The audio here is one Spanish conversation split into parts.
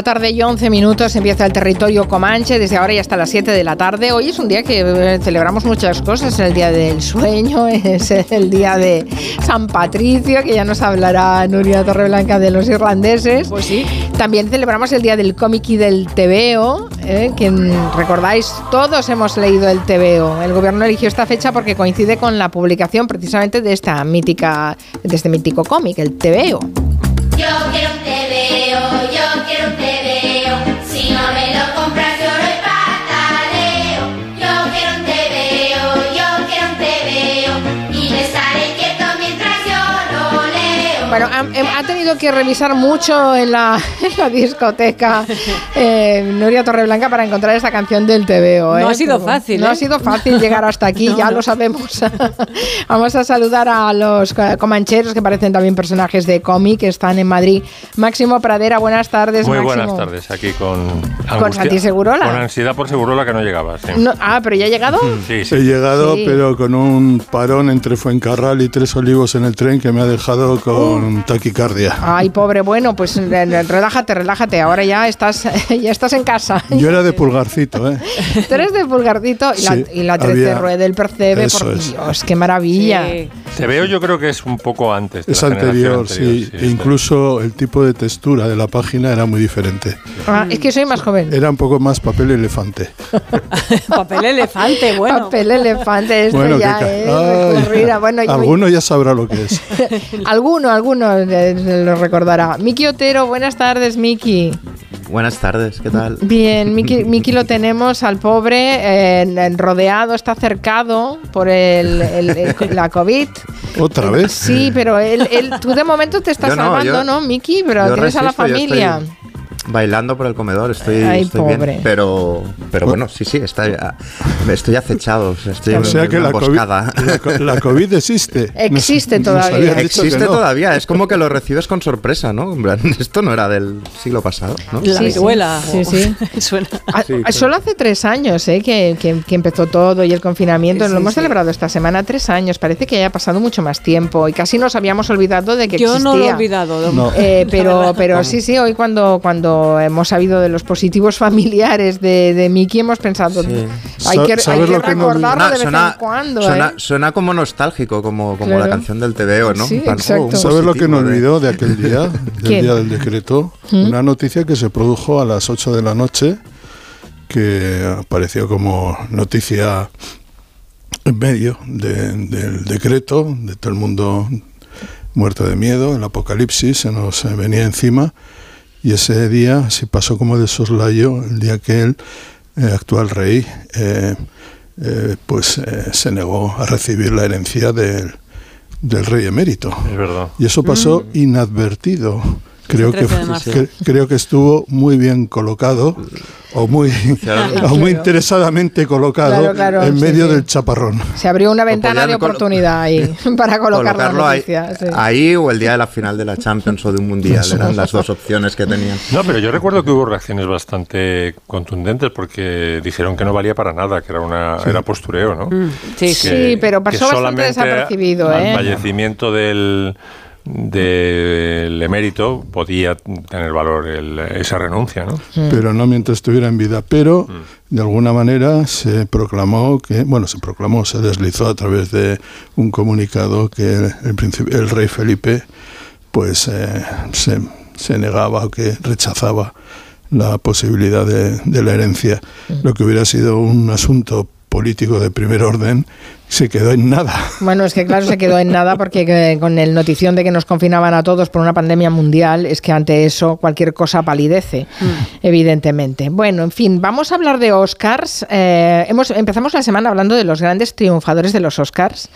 5 de la tarde y 11 minutos empieza el territorio Comanche, desde ahora y hasta las 7 de la tarde. Hoy es un día que eh, celebramos muchas cosas, es el día del sueño, es el día de San Patricio, que ya nos hablará Nuria Torreblanca de los irlandeses. Pues sí. También celebramos el día del cómic y del TVO, eh, que recordáis, todos hemos leído el TVO. El gobierno eligió esta fecha porque coincide con la publicación precisamente de esta mítica, de este mítico cómic, el TVO. Yo quiero un TVO, yo quiero un. Bueno, ha, ha tenido que revisar mucho en la, en la discoteca eh, Nuria Torreblanca para encontrar esta canción del TVO. ¿eh? No ha sido fácil, No ¿eh? ha sido fácil llegar hasta aquí, No, ya no. lo sabemos. Vamos a saludar a los co- comancheros que parecen también personajes de cómic que están en Madrid. Máximo Pradera, buenas tardes. Muy Máximo. buenas tardes, aquí con angustia- Santi Segurola. Con ansiedad por Segurola que no llegaba, sí. No- ah, pero ya ha llegado. Sí, sí. He llegado, Sí. pero con un parón entre Fuencarral y Tres Olivos en el tren que me ha dejado Uh. Con taquicardia. Ay, pobre, bueno, pues eh, relájate, relájate. Ahora ya estás, ya estás en casa. Yo era de pulgarcito, ¿eh? Tú eres de pulgarcito y, Sí, la, y la 13 había- rueda del percebe, Eso por es. Dios, qué maravilla. Sí. Te veo, yo creo que es un poco antes. de Es la anterior, anterior, sí. E incluso el tipo de textura de la página era muy diferente. Ah, es que soy más joven. Era un poco más papel elefante. Papel elefante, bueno. Papel elefante, esto bueno, ya es Ay, bueno, y- alguno ya sabrá lo que es. alguno, alguno eh, lo recordará. Miki Otero, buenas tardes, Miki. Buenas tardes, ¿qué tal? Bien, Miki, Miki lo tenemos al pobre eh, rodeado, está cercado por el, el- el- la COVID. ¿Otra vez? Sí, pero él, él- tú de momento te estás Yo no, salvando, yo- ¿no, Miki? Pero yo tienes a la yo familia. estoy Bailando por el comedor, estoy, Ay, estoy pobre. bien. Pero, pero bueno, sí, sí, está, estoy acechado. o sea, Estoy O sea que en la COVID, la, co- la COVID existe. Existe Nos- todavía. nos Existe no. todavía, es como que lo recibes con sorpresa, ¿no? Esto no era del siglo pasado, ¿no? La Sí, viruela. sí, sí. Suena. Ah, Sí, ah. Solo hace tres años ¿eh? que, que- que empezó todo y el confinamiento. Sí, Lo hemos sí. celebrado esta semana, tres años. Parece que haya pasado mucho más tiempo y casi nos habíamos olvidado de que Yo existía. no lo he olvidado. No. Eh, pero pero sí, sí, hoy cuando, cuando hemos sabido de los positivos familiares de, de Miki hemos pensado, Sí. hay que, Sa- hay ¿sabes que lo que no recordarlo de vez suena, en cuando. suena, ¿eh? suena como nostálgico, como, como Claro. la canción del TVO, ¿no? Sí, un ¿Sabes lo que de- olvidó de aquel día, del ¿Quién? día del decreto? Una noticia que se produjo a las 8 de la noche, que apareció como noticia en medio de- del decreto, de todo el mundo muerto de miedo, el apocalipsis se nos venía encima, y ese día se pasó como de soslayo, el día que el eh, actual rey eh, eh, pues eh, se negó a recibir la herencia del, del rey emérito. Es verdad. Y eso pasó inadvertido. Creo que, 13 de marzo. cre- creo que estuvo muy bien colocado o muy, o muy interesadamente colocado Claro, claro, en medio sí. del chaparrón. Se abrió una ventana de oportunidad ahí para colocar la Colocarlo ahí, noticia. sí. ahí o el día de la final de la Champions o de un mundial, eran las dos opciones que tenían. No, pero yo recuerdo que hubo reacciones bastante contundentes porque dijeron que no valía para nada, que era una era postureo, ¿no? Mm, Sí, sí. Sí, pero pasó bastante solamente desapercibido, Al ¿eh? fallecimiento del del emérito podía tener valor el- esa renuncia, ¿no? Pero no mientras estuviera en vida. Pero de alguna manera se proclamó que, bueno, se proclamó, se deslizó a través de un comunicado que el, príncipe- el rey Felipe pues eh, se, se negaba o que rechazaba la posibilidad de, de la herencia. Lo que hubiera sido un asunto político de primer orden se quedó en nada. Bueno, es que claro, se quedó en nada porque eh, con el notición de que nos confinaban a todos por una pandemia mundial, es que ante eso cualquier cosa palidece, evidentemente. Bueno, en fin, vamos a hablar de Oscars. Eh, hemos, empezamos la semana hablando de los grandes triunfadores de los Oscars.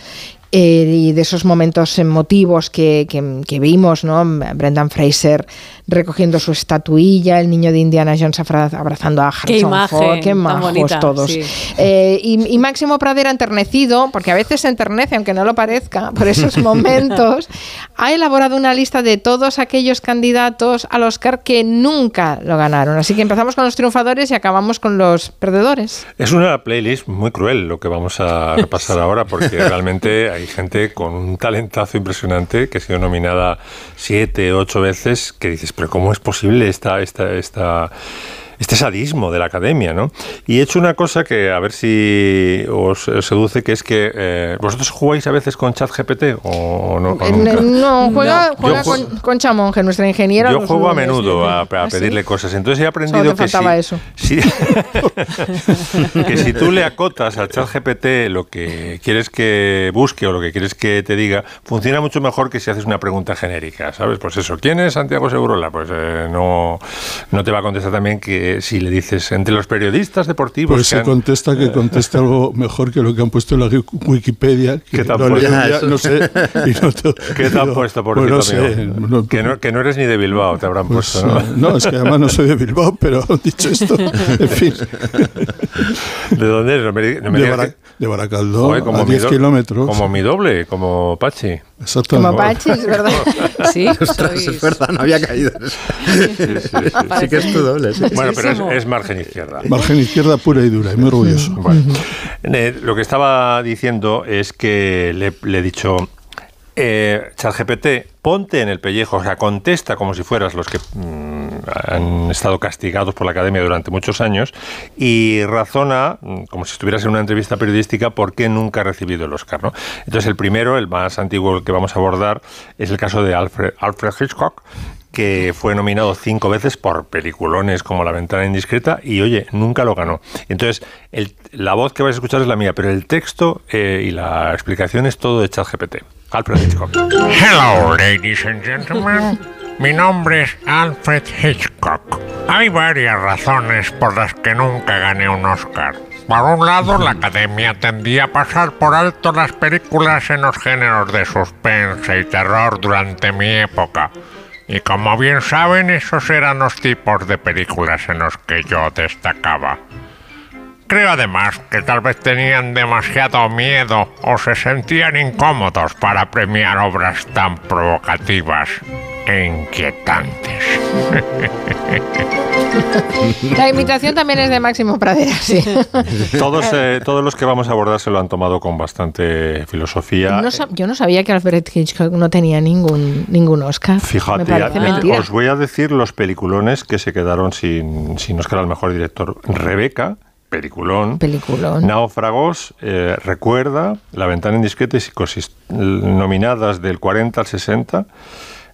Eh, y de esos momentos emotivos que, que- que vimos, ¿no? Brendan Fraser recogiendo su estatuilla, el niño de Indiana Jones abrazando a Harrison Qué imagen Ford, qué majos bonita, todos. sí. Eh, y, y Máximo Pradera enternecido, porque a veces se enternece, aunque no lo parezca, por esos momentos, ha elaborado una lista de todos aquellos candidatos al Oscar que nunca lo ganaron. Así que empezamos con los triunfadores y acabamos con los perdedores. Es una playlist muy cruel lo que vamos a repasar ahora porque realmente hay hay gente con un talentazo impresionante que ha sido nominada siete, ocho veces, que dices, pero ¿cómo es posible esta, esta, esta, este sadismo de la academia, ¿no? Y he hecho una cosa que a ver si os, os seduce, que es que eh, vosotros jugáis a veces con ChatGPT o, o no. o Eh, nunca? No, juega, Yo juega juego- con, con Chamonge, nuestra ingeniera. Yo juego a menudo a, a ¿Ah, sí? pedirle cosas. Entonces he aprendido que, si, eso. si- que si tú le acotas al chat GPT lo que quieres que busque o lo que quieres que te diga, funciona mucho mejor que si haces una pregunta genérica, ¿sabes? Pues eso, ¿quién es Santiago Segurola? Pues eh, no, no te va a contestar también que si le dices entre los periodistas deportivos... Pues que se han- contesta que conteste algo mejor que lo que han puesto en la Wikipedia. Que ¿Qué te han lo puesto? no sé. y no te- ¿Qué te han digo, puesto, por pues no cierto, sé, amigo? no- que, no, que no eres ni de Bilbao, te habrán pues, puesto, ¿no? no, es que además no soy de Bilbao, pero dicho esto, en fin, ¿De dónde eres? No me, no me de, digas Bara- que- de Baracaldo Joder, a mi 10 do- kilómetros. Como mi doble, como Pachi. Exactamente. Como Pachis, ¿verdad? Sí, Ostras, sois- es verdad, no había caído en eso. Sí que es tu doble. sí. Bueno, pero es, es margen izquierda. Margen izquierda pura y dura, y muy orgulloso. Bueno, lo que estaba diciendo es que le, le he dicho, eh, ChatGPT, ponte en el pellejo, o sea, contesta como si fueras los que mm, han estado castigados por la academia durante muchos años y razona, mm, como si estuvieras en una entrevista periodística, por qué nunca ha recibido el Oscar. ¿no? Entonces, el primero, el más antiguo que vamos a abordar, es el caso de Alfred, Alfred Hitchcock, que fue nominado cinco veces por peliculones como La ventana indiscreta y, oye, nunca lo ganó. Entonces, el- la voz que vais a escuchar es la mía, pero el texto eh, y la explicación es todo de ChatGPT. Alfred Hitchcock. Hello, ladies and gentlemen. Mi nombre es Alfred Hitchcock. Hay varias razones por las que nunca gané un Oscar. Por un lado, la academia tendía a pasar por alto las películas en los géneros de suspense y terror durante mi época. Y como bien saben, esos eran los tipos de películas en los que yo destacaba. Creo además que tal vez tenían demasiado miedo o se sentían incómodos para premiar obras tan provocativas e inquietantes. La imitación también es de Máximo Pradera, sí. Todos, eh, todos los que vamos a abordar se lo han tomado con bastante filosofía. No yo no sabía que Alfred Hitchcock no tenía ningún, ningún Oscar. Fíjate, Me parece ya- mentira. os voy a decir los peliculones que se quedaron sin, sin Oscar al mejor director. Rebeca, peliculón. Peliculón. Náufragos, eh, Recuerda, La ventana indiscreta y Psicosis, nominadas del 40 al 60,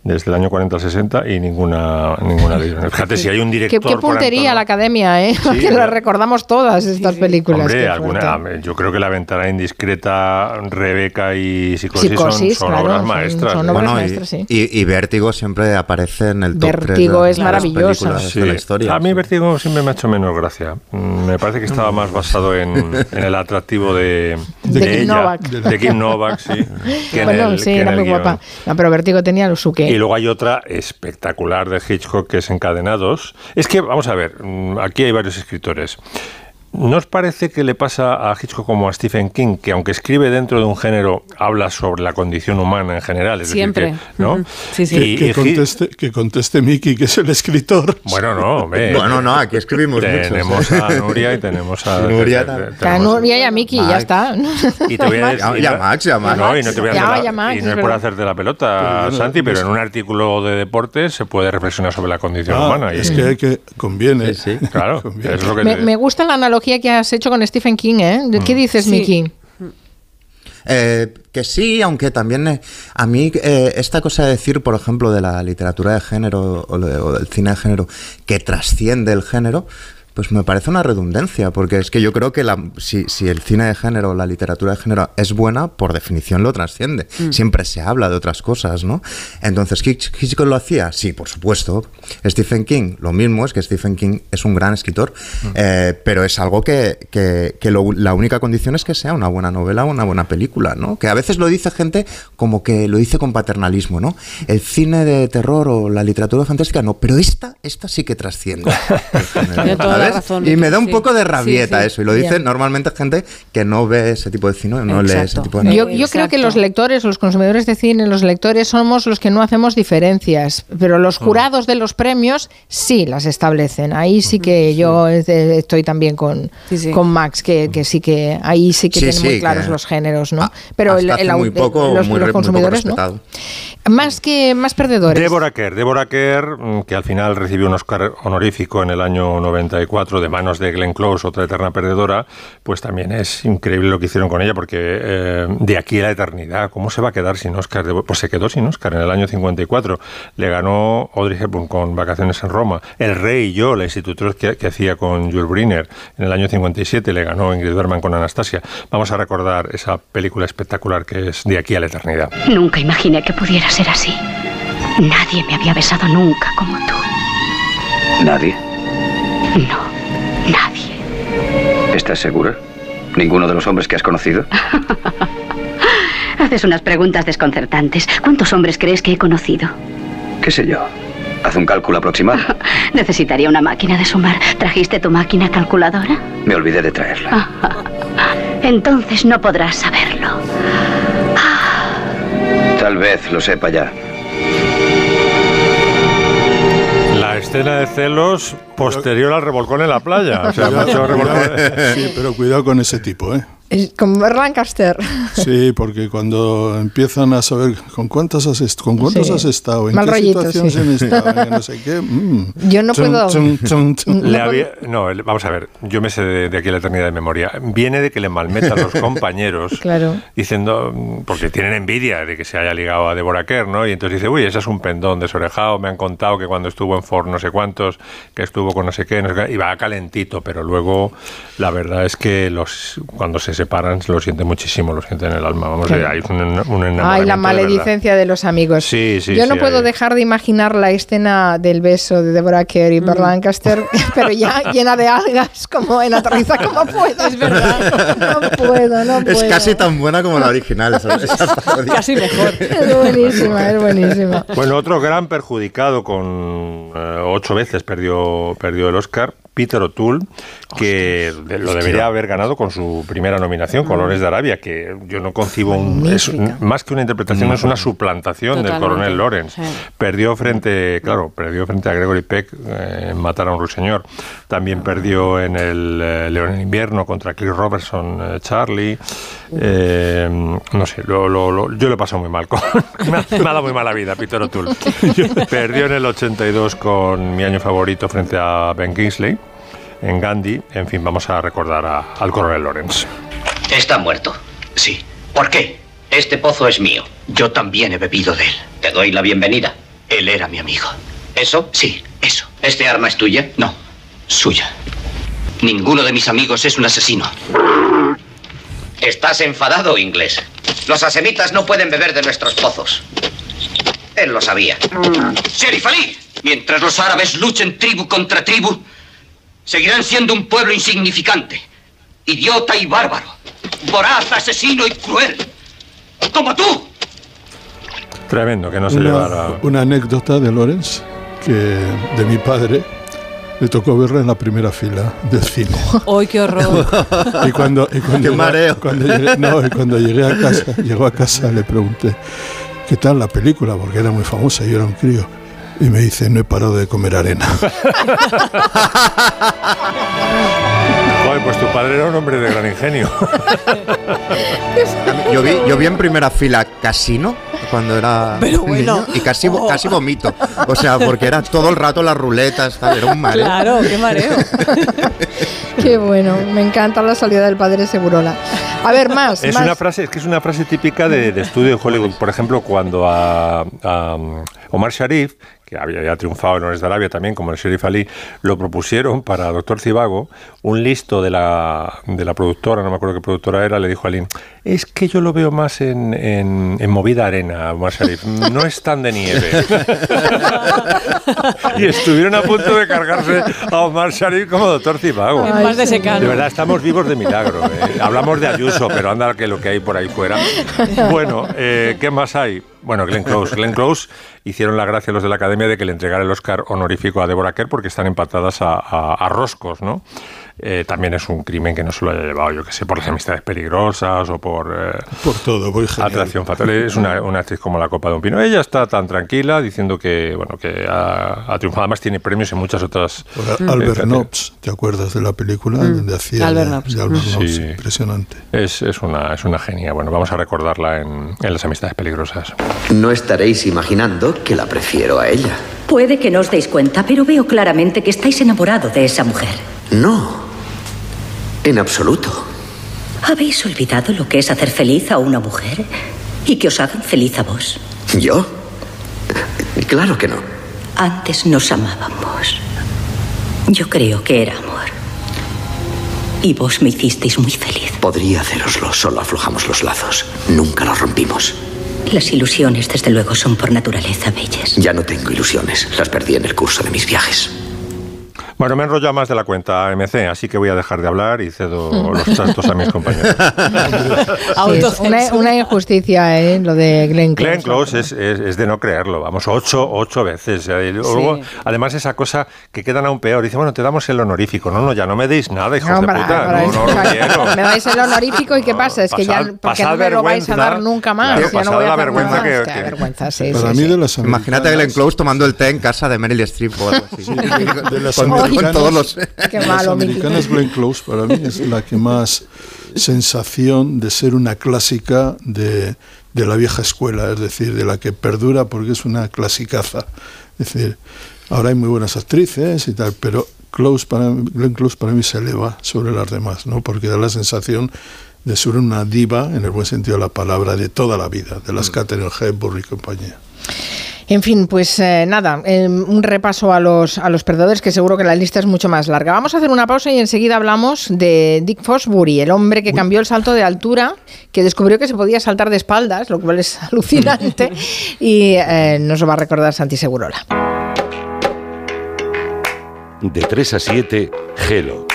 desde el año 40 al 60 y ninguna, ninguna de ellas. Fíjate, si hay un Qué, director... qué por puntería la academia, ¿eh? que ya. las recordamos todas estas películas. Hombre, qué alguna, fuerte. yo creo que La ventana indiscreta, Rebeca y Psicosis, Psicosis, son, son claro, obras son- maestras. son ¿no? obras Bueno, y, maestras, sí. y- y Vértigo siempre aparece en el top Vértigo 3 de, es películas Sí. de la historia. A mí sí. Vértigo siempre me ha hecho menos gracia. Mm, Me parece que estaba más basado en, en el atractivo de, De Kim ella, Novak. de Kim Novak, sí. que en bueno, el- sí, que en era muy guapa. No, pero Vértigo tenía lo su qué. Y luego hay otra espectacular de Hitchcock que es Encadenados. Es que, vamos a ver, mm, aquí hay varios escritores. ¿No os parece que le pasa a Hitchcock como a Stephen King, que aunque escribe dentro de un género, habla sobre la condición humana en general? Es decir, Siempre. que- ¿no? Ujú. Sí, sí. Y- Que, y Hi- conteste, que conteste Miki, que es el escritor. Bueno, no. Bueno, no, aquí escribimos muchos, Tenemos ¿eh? a Nuria y tenemos a... Nuria te- te-. A tenemos- Nuria y a Miki, ya Max. está. Y te voy a decir, Ya- ya Max, ya Max. No, y no te voy a Ya, la- ya Max, y es no es por hacerte la pelota, Pero Santi, pero en un artículo de deportes se puede reflexionar sobre la condición Ah, humana. y- es que, que conviene. Sí, sí. Claro, Conviene. es lo que Me, te- me gusta la analogía que has hecho con Stephen King, ¿eh? Mm. ¿Qué dices, Sí. Miki? Eh, que sí, aunque también eh, a mí eh, esta cosa de decir, por ejemplo, de la literatura de género o, de- o del cine de género que trasciende el género, pues me parece una redundancia, porque es que yo creo que la, si, si el cine de género o la literatura de género es buena, por definición lo trasciende. Siempre se habla de otras cosas, ¿no? Entonces, ¿Hitch- ¿Hitchcock lo hacía? Sí, por supuesto. Stephen King, lo mismo, es que Stephen King es un gran escritor, eh, pero es algo que, que- que lo- la única condición es que sea una buena novela o una buena película, ¿no? Que a veces lo dice gente como que lo dice con paternalismo, ¿no? El cine de terror o la literatura fantástica, no, pero esta, esta sí que trasciende. y me da un sí. poco de rabieta Sí, sí. eso. Y lo dice normalmente gente que no ve ese tipo de cine, no lee ese tipo de Yo, yo creo que los lectores, los consumidores de cine, los lectores somos los que no hacemos diferencias, pero los jurados de los premios sí las establecen. Ahí sí que yo eh, estoy también con, Sí, sí. con Max, que, que sí que ahí sí que Sí, tienen muy claros que los géneros, ¿no? Pero el, hasta el muy poco, los, muy los re- muy poco consumidores no. Más que más perdedores. Débora Kerr, Débora Kerr, mm, que al final recibió un Oscar honorífico en el año 94 de manos de Glenn Close, otra eterna perdedora, pues también es increíble lo que hicieron con ella, porque eh, de aquí a la eternidad, ¿cómo se va a quedar sin Oscar? Pues se quedó sin Oscar en el año 54. Le ganó Audrey Hepburn con Vacaciones en Roma. El Rey y yo, la institutriz que, que hacía con Jules Briner en el año 57, le ganó Ingrid Bergman con Anastasia. Vamos a recordar esa película espectacular que es De aquí a la eternidad. Nunca imaginé que pudiera ser así. Nadie me había besado nunca como tú. Nadie. No, nadie. ¿Estás segura? ¿Ninguno de los hombres que has conocido? Haces unas preguntas desconcertantes. ¿Cuántos hombres crees que he conocido? ¿Qué sé yo? Haz un cálculo aproximado. Necesitaría una máquina de sumar. ¿Trajiste tu máquina calculadora? Me olvidé de traerla. Entonces no podrás saberlo. Tal vez lo sepa ya. Escena de celos posterior al revolcón en la playa. O sea, Cuidado, mucho revolcón. cuidado. Sí, pero cuidado con ese tipo, ¿eh? Como Lancaster. Sí, porque cuando empiezan a saber con cuántas has, est- con cuántos Sí. has estado, en Mal qué rollito, situaciones sí. han estado, en no sé qué. mm. Yo no Chun, puedo- chun, chun. Le había- no, vamos a ver, yo me sé de, de aquí la eternidad de memoria. Viene de que le malmetan los compañeros Claro. diciendo, porque tienen envidia de que se haya ligado a Deborah Kerr, ¿no? Y entonces dice, uy, ese es un pendón desorejado, me han contado que cuando estuvo en Ford no sé cuántos, que estuvo con no sé qué, no sé qué, y va calentito, pero luego la verdad es que los cuando se separan lo sienten muchísimo, lo sienten en el alma. Vamos, Claro. hay un, un enamoramiento Ay, la maledicencia de los amigos. Sí, sí, Yo no sí, puedo hay- dejar de imaginar la escena del beso de Deborah Kerr y Mm. Lancaster, pero ya llena de algas, como en Aterriza como puedo. Es verdad. No puedo, no puedo. Es casi tan buena como la original. esa-. Casi mejor. Es buenísima, es buenísima. Bueno, otro gran perjudicado con eh, ocho veces perdió, perdió el Oscar, Peter O'Toole, que lo debería haber ganado con su primera nominación, Colores de Arabia, que yo no concibo un, es un- Magnífica. más que una interpretación, es una suplantación del coronel Lawrence. sí. Perdió frente, claro, perdió frente a Gregory Peck eh, en Matar a un ruiseñor. También perdió en el eh, León en invierno contra Chris Robertson, eh, Charlie. Eh, no sé, lo- lo- lo- yo lo he pasado muy mal. Con, me, ha, me ha dado muy mala vida, Peter O'Toole. Perdió en el 82 con mi año favorito frente a Ben Kingsley en Gandhi. En fin, vamos a recordar a- al coronel Lawrence. Está muerto. Sí. ¿Por qué? Este pozo es mío. Yo también he bebido de él. Te doy la bienvenida. Él era mi amigo. ¿Eso? Sí, eso. ¿Este arma es tuya? No, suya. Ninguno de mis amigos es un asesino. ¿Estás enfadado, inglés? Los asemitas no pueden beber de nuestros pozos. Él lo sabía. Sheriff Ali, mientras los árabes luchen tribu contra tribu, seguirán siendo un pueblo insignificante, idiota y bárbaro, voraz, asesino y cruel, como tú. Tremendo, que no se llevara. Una, una anécdota de Lorenz, que de mi padre, le tocó verla en la primera fila del cine. ¡Ay, qué horror! Y cuando, y cuando Qué llegué- mareo. Cuando llegué, no, y cuando llegué a casa, llegó a casa, le pregunté, ¿qué tal la película? Porque era muy famosa, yo era un crío. Y me dice, no he parado de comer arena. Joder, pues tu padre era un hombre de gran ingenio. Yo vi, yo vi en primera fila Casino cuando era Pero bueno. niño, y casi, casi vomito. O sea, porque era todo el rato las ruletas, tal, era un mareo. Claro, qué mareo. Qué bueno, me encanta la salida del padre Segurola. A ver, más. Es más. una frase, es que es una frase típica de, de estudio en Hollywood. Por ejemplo, cuando a, a, um, Omar Sharif, que había ya triunfado en Ores de Arabia también, como el Sheriff Ali, lo propusieron para Doctor Cibago, un listo de la, de la productora, no me acuerdo qué productora era, le dijo a Ali, es que yo lo veo más en, en, en movida arena, Omar Sharif, no es tan de nieve. y estuvieron a punto de cargarse a Omar Sharif como Doctor Cibago. Más de. De verdad, estamos vivos de milagro. ¿eh? Hablamos de Ayuso, pero anda que lo que hay por ahí fuera. Bueno, eh, ¿qué más hay? Bueno, Glenn Close. Glenn Close hicieron la gracia los de la academia de que le entregara el Oscar honorífico a Deborah Kerr porque están empatadas a, a- a roscos, ¿no? Eh, también es un crimen que no se lo haya llevado, yo que sé, por las amistades peligrosas o por. eh, Por todo, muy genial. Atracción fatal. Es una, una actriz como la copa de un pino. Ella está tan tranquila diciendo que, bueno, que ha, ha triunfado. Además tiene premios en muchas otras. Por eh, Albert. Nobbs, ¿te acuerdas de la película? Donde hacía Albert de- Nobbs. de Albert Mm. Nobbs, Sí. impresionante. Es, es una, es una genia. Bueno, vamos a recordarla en, en las amistades peligrosas. No estaréis imaginando que la prefiero a ella. Puede que no os deis cuenta, pero veo claramente que estáis enamorado de esa mujer. No. En absoluto. ¿Habéis olvidado lo que es hacer feliz a una mujer y que os hagan feliz a vos? ¿Yo? Claro que no. Antes nos amábamos. Yo creo que era amor. Y vos me hicisteis muy feliz. Podría haceroslo, solo aflojamos los lazos. Nunca los rompimos. Las ilusiones, desde luego, son por naturaleza bellas. Ya no tengo ilusiones. Las perdí en el curso de mis viajes. Bueno, me he enrollado más de la cuenta MC, así que voy a dejar de hablar y cedo los trastos a mis compañeros. Sí, es una, una injusticia, ¿eh? Lo de Glenn Close. Glenn Close es, es- es de no creerlo, vamos, ocho, ocho veces. Eh, y luego, Además, esa cosa que quedan aún peor. Dice, bueno, te damos el honorífico. No, no, ya no me deis nada, hijos No, de para- puta. para no, no quiero. Me dais el honorífico y ¿qué pasa? Es que ya porque no me lo vais a dar nunca más. Claro, ya no pasad voy a la hacer vergüenza nada que- más. que- Qué vergüenza, sí, Para sí, mí sí. de las Imagínate a Glenn Close tomando el té en casa de Meryl Streep o algo así. de las todos los... Qué Las malo, mi americanas Glenn Close para mí es la que más sensación de ser una clásica de, de la vieja escuela, es decir, de la que perdura porque es una clasicaza. Es decir, ahora hay muy buenas actrices y tal, pero Close para, Glenn Close para mí se eleva sobre las demás, ¿no? porque da la sensación de ser una diva, en el buen sentido de la palabra, de toda la vida, de las Catherine Hepburn y compañía. En fin, pues eh, nada, eh, un repaso a los, a los perdedores, que seguro que la lista es mucho más larga. Vamos a hacer una pausa y enseguida hablamos de Dick Fosbury, el hombre que cambió el salto de altura, que descubrió que se podía saltar de espaldas, lo cual es alucinante, y eh, nos lo va a recordar Santi Segurola. De 3 a 7, Gelo.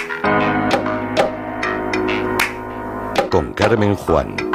Con Carmen Juan.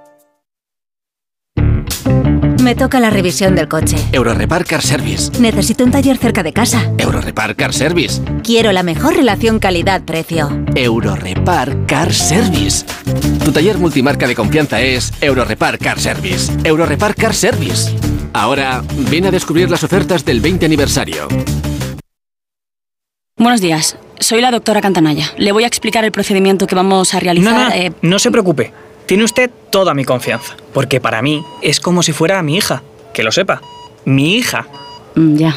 Me toca la revisión del coche. Eurorepar Car Service. Necesito un taller cerca de casa. Eurorepar Car Service. Quiero la mejor relación calidad-precio. Eurorepar Car Service. Tu taller multimarca de confianza es Eurorepar Car Service. Eurorepar Car Service. Ahora, ven a descubrir las ofertas del 20 aniversario. Buenos días, soy la doctora Cantanaya. Le voy a explicar el procedimiento que vamos a realizar. No, no, eh, no se preocupe. Tiene usted toda mi confianza. Porque para mí es como si fuera mi hija. Que lo sepa. Mi hija. mm, ya.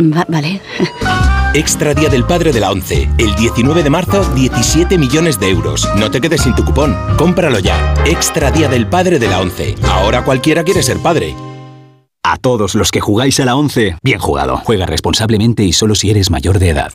Va- vale. Extra Día del Padre de la ONCE. El 19 de marzo, 17 millones de euros. No te quedes sin tu cupón. Cómpralo ya. Extra Día del Padre de la ONCE. Ahora cualquiera quiere ser padre. A todos los que jugáis a la 11, bien jugado. Juega responsablemente y solo si eres mayor de edad.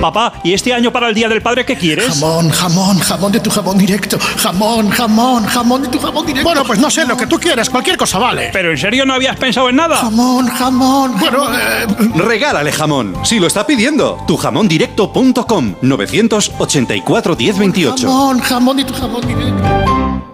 Papá, ¿y este año para el Día del Padre qué quieres? Jamón, jamón, jamón de tu jamón directo. Jamón, jamón, jamón de tu jamón directo. Bueno, pues no sé, lo que tú quieras, cualquier cosa vale. ¿Pero en serio no habías pensado en nada? Jamón, jamón. Bueno, eh, Regálale jamón. Si lo está pidiendo. Tujamondirecto.com 984 1028. jamón, jamón de tu jamón directo.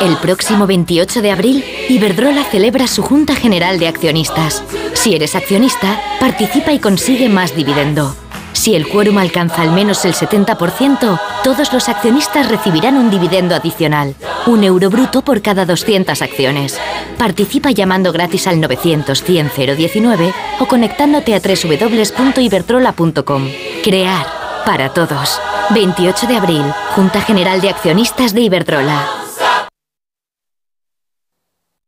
El próximo 28 de abril, Iberdrola celebra su Junta General de Accionistas. Si eres accionista, participa y consigue más dividendo. Si el quórum alcanza al menos el 70%, todos los accionistas recibirán un dividendo adicional, un euro bruto por cada 200 acciones. Participa llamando gratis al 900 100 019 o conectándote a www.iberdrola.com. Crear para todos. 28 de abril, Junta General de Accionistas de Iberdrola.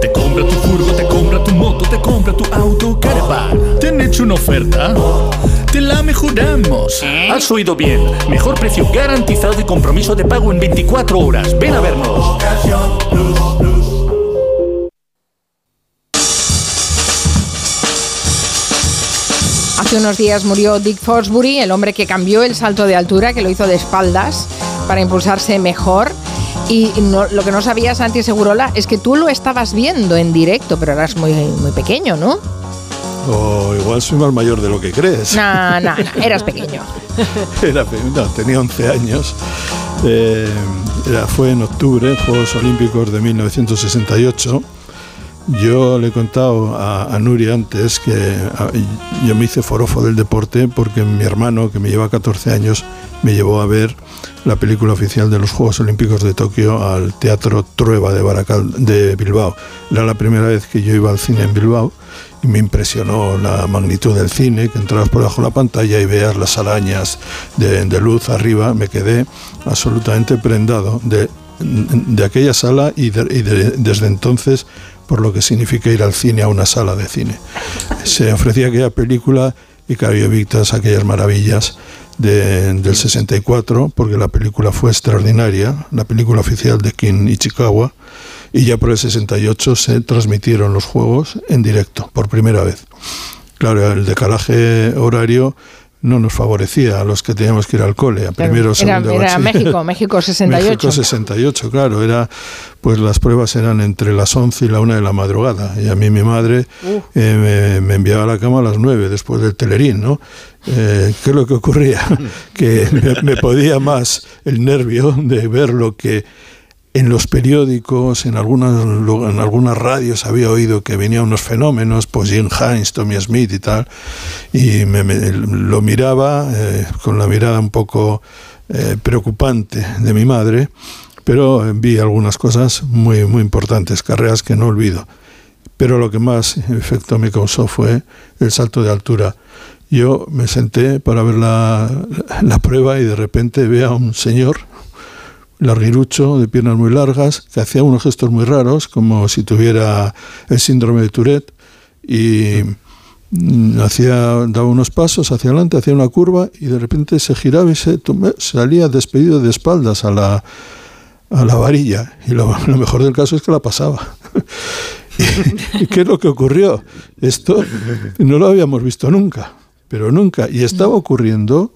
Te compra tu furgo, te compra tu moto, te compra tu auto, caravan. ¿Te han hecho una oferta? Te la mejoramos. Has oído bien. Mejor precio garantizado y compromiso de pago en 24 horas. Ven a vernos. Hace unos días murió Dick Fosbury, el hombre que cambió el salto de altura, que lo hizo de espaldas para impulsarse mejor. Y no- lo que no sabías, Santi Segurola, es que tú lo estabas viendo en directo, pero eras muy, muy pequeño, ¿no? O igual soy más mayor de lo que crees. No, no, no, eras pequeño. Era no, tenía 11 años. Eh, era, fue en octubre, Juegos Olímpicos de 1968. Yo le he contado a, a Nuria antes que yo me hice forofo del deporte porque mi hermano, que me lleva 14 años, me llevó a ver la película oficial de los Juegos Olímpicos de Tokio al Teatro Trueba de, Baracal, de Bilbao. Era la primera vez que yo iba al cine en Bilbao y me impresionó la magnitud del cine, que entrabas por debajo de la pantalla y veas las arañas de, luz arriba. Me quedé absolutamente prendado de, de aquella sala y, de- y de- desde entonces por lo que significa ir al cine a una sala de cine. Se ofrecía aquella película y claro, yo vi todas aquellas maravillas de- del 64, porque la película fue extraordinaria, la película oficial de Kin Ichikawa, y ya por el 68 se transmitieron los juegos en directo, por primera vez. Claro, el decalaje horario no nos favorecía a los que teníamos que ir al cole, a primero, era, segundo, era bachiller. México, México 68. México 68, claro, era pues las pruebas eran entre las 11 y la 1 de la madrugada y a mí mi madre Uh. eh, me, me enviaba a la cama a las 9 después del telerín, ¿no? Eh, ¿Qué es lo que ocurría? que me, me podía más el nervio de ver lo que en los periódicos, en algunas, en algunas radios había oído que venían unos fenómenos, pues Jim Hines, Tommy Smith y tal, y me, lo miraba eh, con la mirada un poco eh, preocupante de mi madre, pero vi algunas cosas muy, muy importantes, carreras que no olvido. Pero lo que más efecto me causó fue el salto de altura. Yo me senté para ver la, la prueba y de repente veo a un señor, larguirucho, de piernas muy largas, que hacía unos gestos muy raros, como si tuviera el síndrome de Tourette, y mm, hacía, daba unos pasos hacia adelante, hacía una curva, y de repente se giraba y se salía despedido de espaldas a la, a la varilla. Y lo, mejor del caso es que la pasaba. ¿Y qué es lo que ocurrió? Esto no lo habíamos visto nunca, pero nunca. Y estaba ocurriendo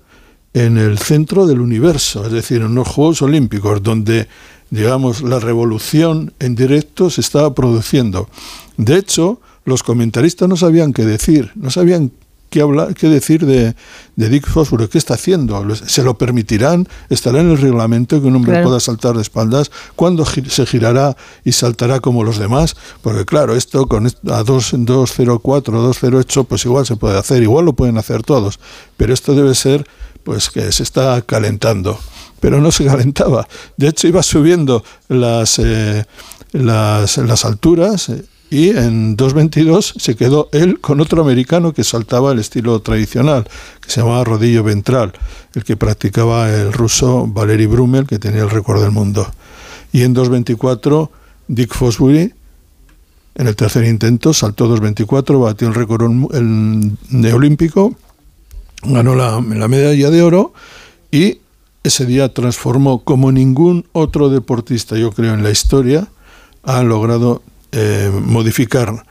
en el centro del universo, es decir, en los Juegos Olímpicos, donde, digamos, la revolución en directo se estaba produciendo. De hecho, los comentaristas no sabían qué decir, no sabían qué, hablar, qué decir de, Dick Fósforo, qué está haciendo, se lo permitirán, estará en el reglamento que un hombre pueda saltar de espaldas, cuándo se girará y saltará como los demás, porque claro, esto con a 204, 208, pues igual se puede hacer, igual lo pueden hacer todos, pero esto debe ser pues que se está calentando. Pero no se calentaba. De hecho, iba subiendo las, eh, las, las, alturas eh, y en 2.22 se quedó él con otro americano que saltaba el estilo tradicional, que se llamaba rodillo ventral, el que practicaba el ruso Valery Brummel, que tenía el récord del mundo. Y en 2.24, Dick Fosbury, en el tercer intento, saltó 2.24, batió el récord el, olímpico ganó la, medalla de oro y ese día transformó como ningún otro deportista, yo creo, en la historia, ha logrado eh, modificar,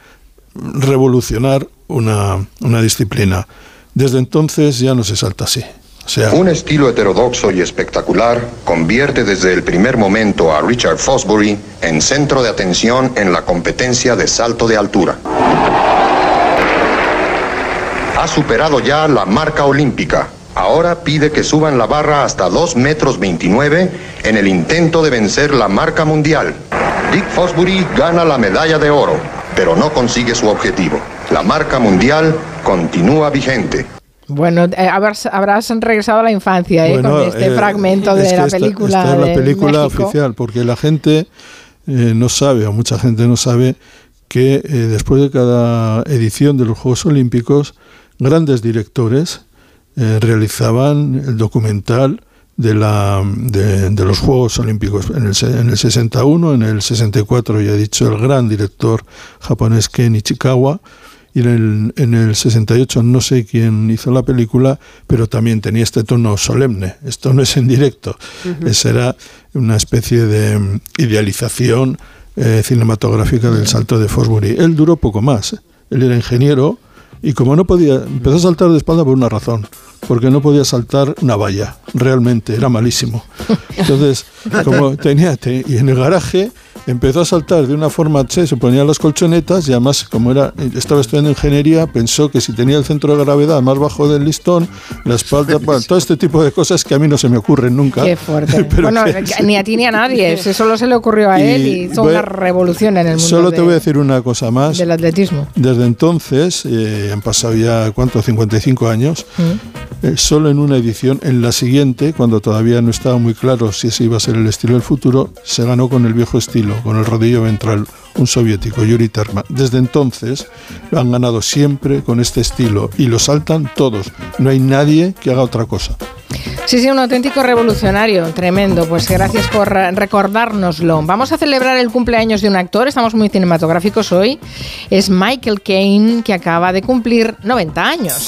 revolucionar una, una disciplina. Desde entonces ya no se salta así. un estilo heterodoxo y espectacular convierte desde el primer momento a Richard Fosbury en centro de atención en la competencia de salto de altura ha superado ya la marca olímpica. Ahora pide que suban la barra hasta 2 metros 29 en el intento de vencer la marca mundial. Dick Fosbury gana la medalla de oro, pero no consigue su objetivo. La marca mundial continúa vigente. Bueno, eh, habrás, regresado a la infancia eh, con este eh, fragmento de la película. Esta es la película oficial, porque la gente no sabe, o mucha gente no sabe, que después de cada edición de los Juegos Olímpicos grandes directores eh, realizaban el documental de, la, de, los Juegos Olímpicos. En el, en el 61, en el 64, ya he dicho, el gran director japonés Ken Ichikawa, y en el, en el 68 no sé quién hizo la película, pero también tenía este tono solemne. Esto no es en directo, Esa era una especie de idealización eh, cinematográfica del salto de Fosbury. Él duró poco más. Él era ingeniero, y como no podía, empezó a saltar de espalda por una razón, porque no podía saltar una valla, realmente, era malísimo. Entonces, como tenía, y en el garaje empezó a saltar de una forma che, se ponía las colchonetas y además, como era, estaba estudiando ingeniería, pensó que si tenía el centro de gravedad más bajo del listón, la espalda, todo este tipo de cosas que a mí no se me ocurren nunca. Qué fuerte. bueno, ni a ti ni a nadie, eso solo se le ocurrió a él y hizo una revolución en el mundo. Solo te voy a decir una cosa más. Del atletismo. Desde entonces, eh, han pasado ya, ¿cuánto? 55 años, mm. Eh, solo en una edición, en la siguiente, cuando todavía no estaba muy claro si ese iba a ser el estilo del futuro, se ganó con el viejo estilo con el rodillo ventral, un soviético, Yuri Terma. Desde entonces lo han ganado siempre con este estilo y lo saltan todos. No hay nadie que haga otra cosa. Sí, sí, un auténtico revolucionario, tremendo. Pues gracias por recordárnoslo. Vamos a celebrar el cumpleaños de un actor, estamos muy cinematográficos hoy. Es Michael Caine, que acaba de cumplir 90 años.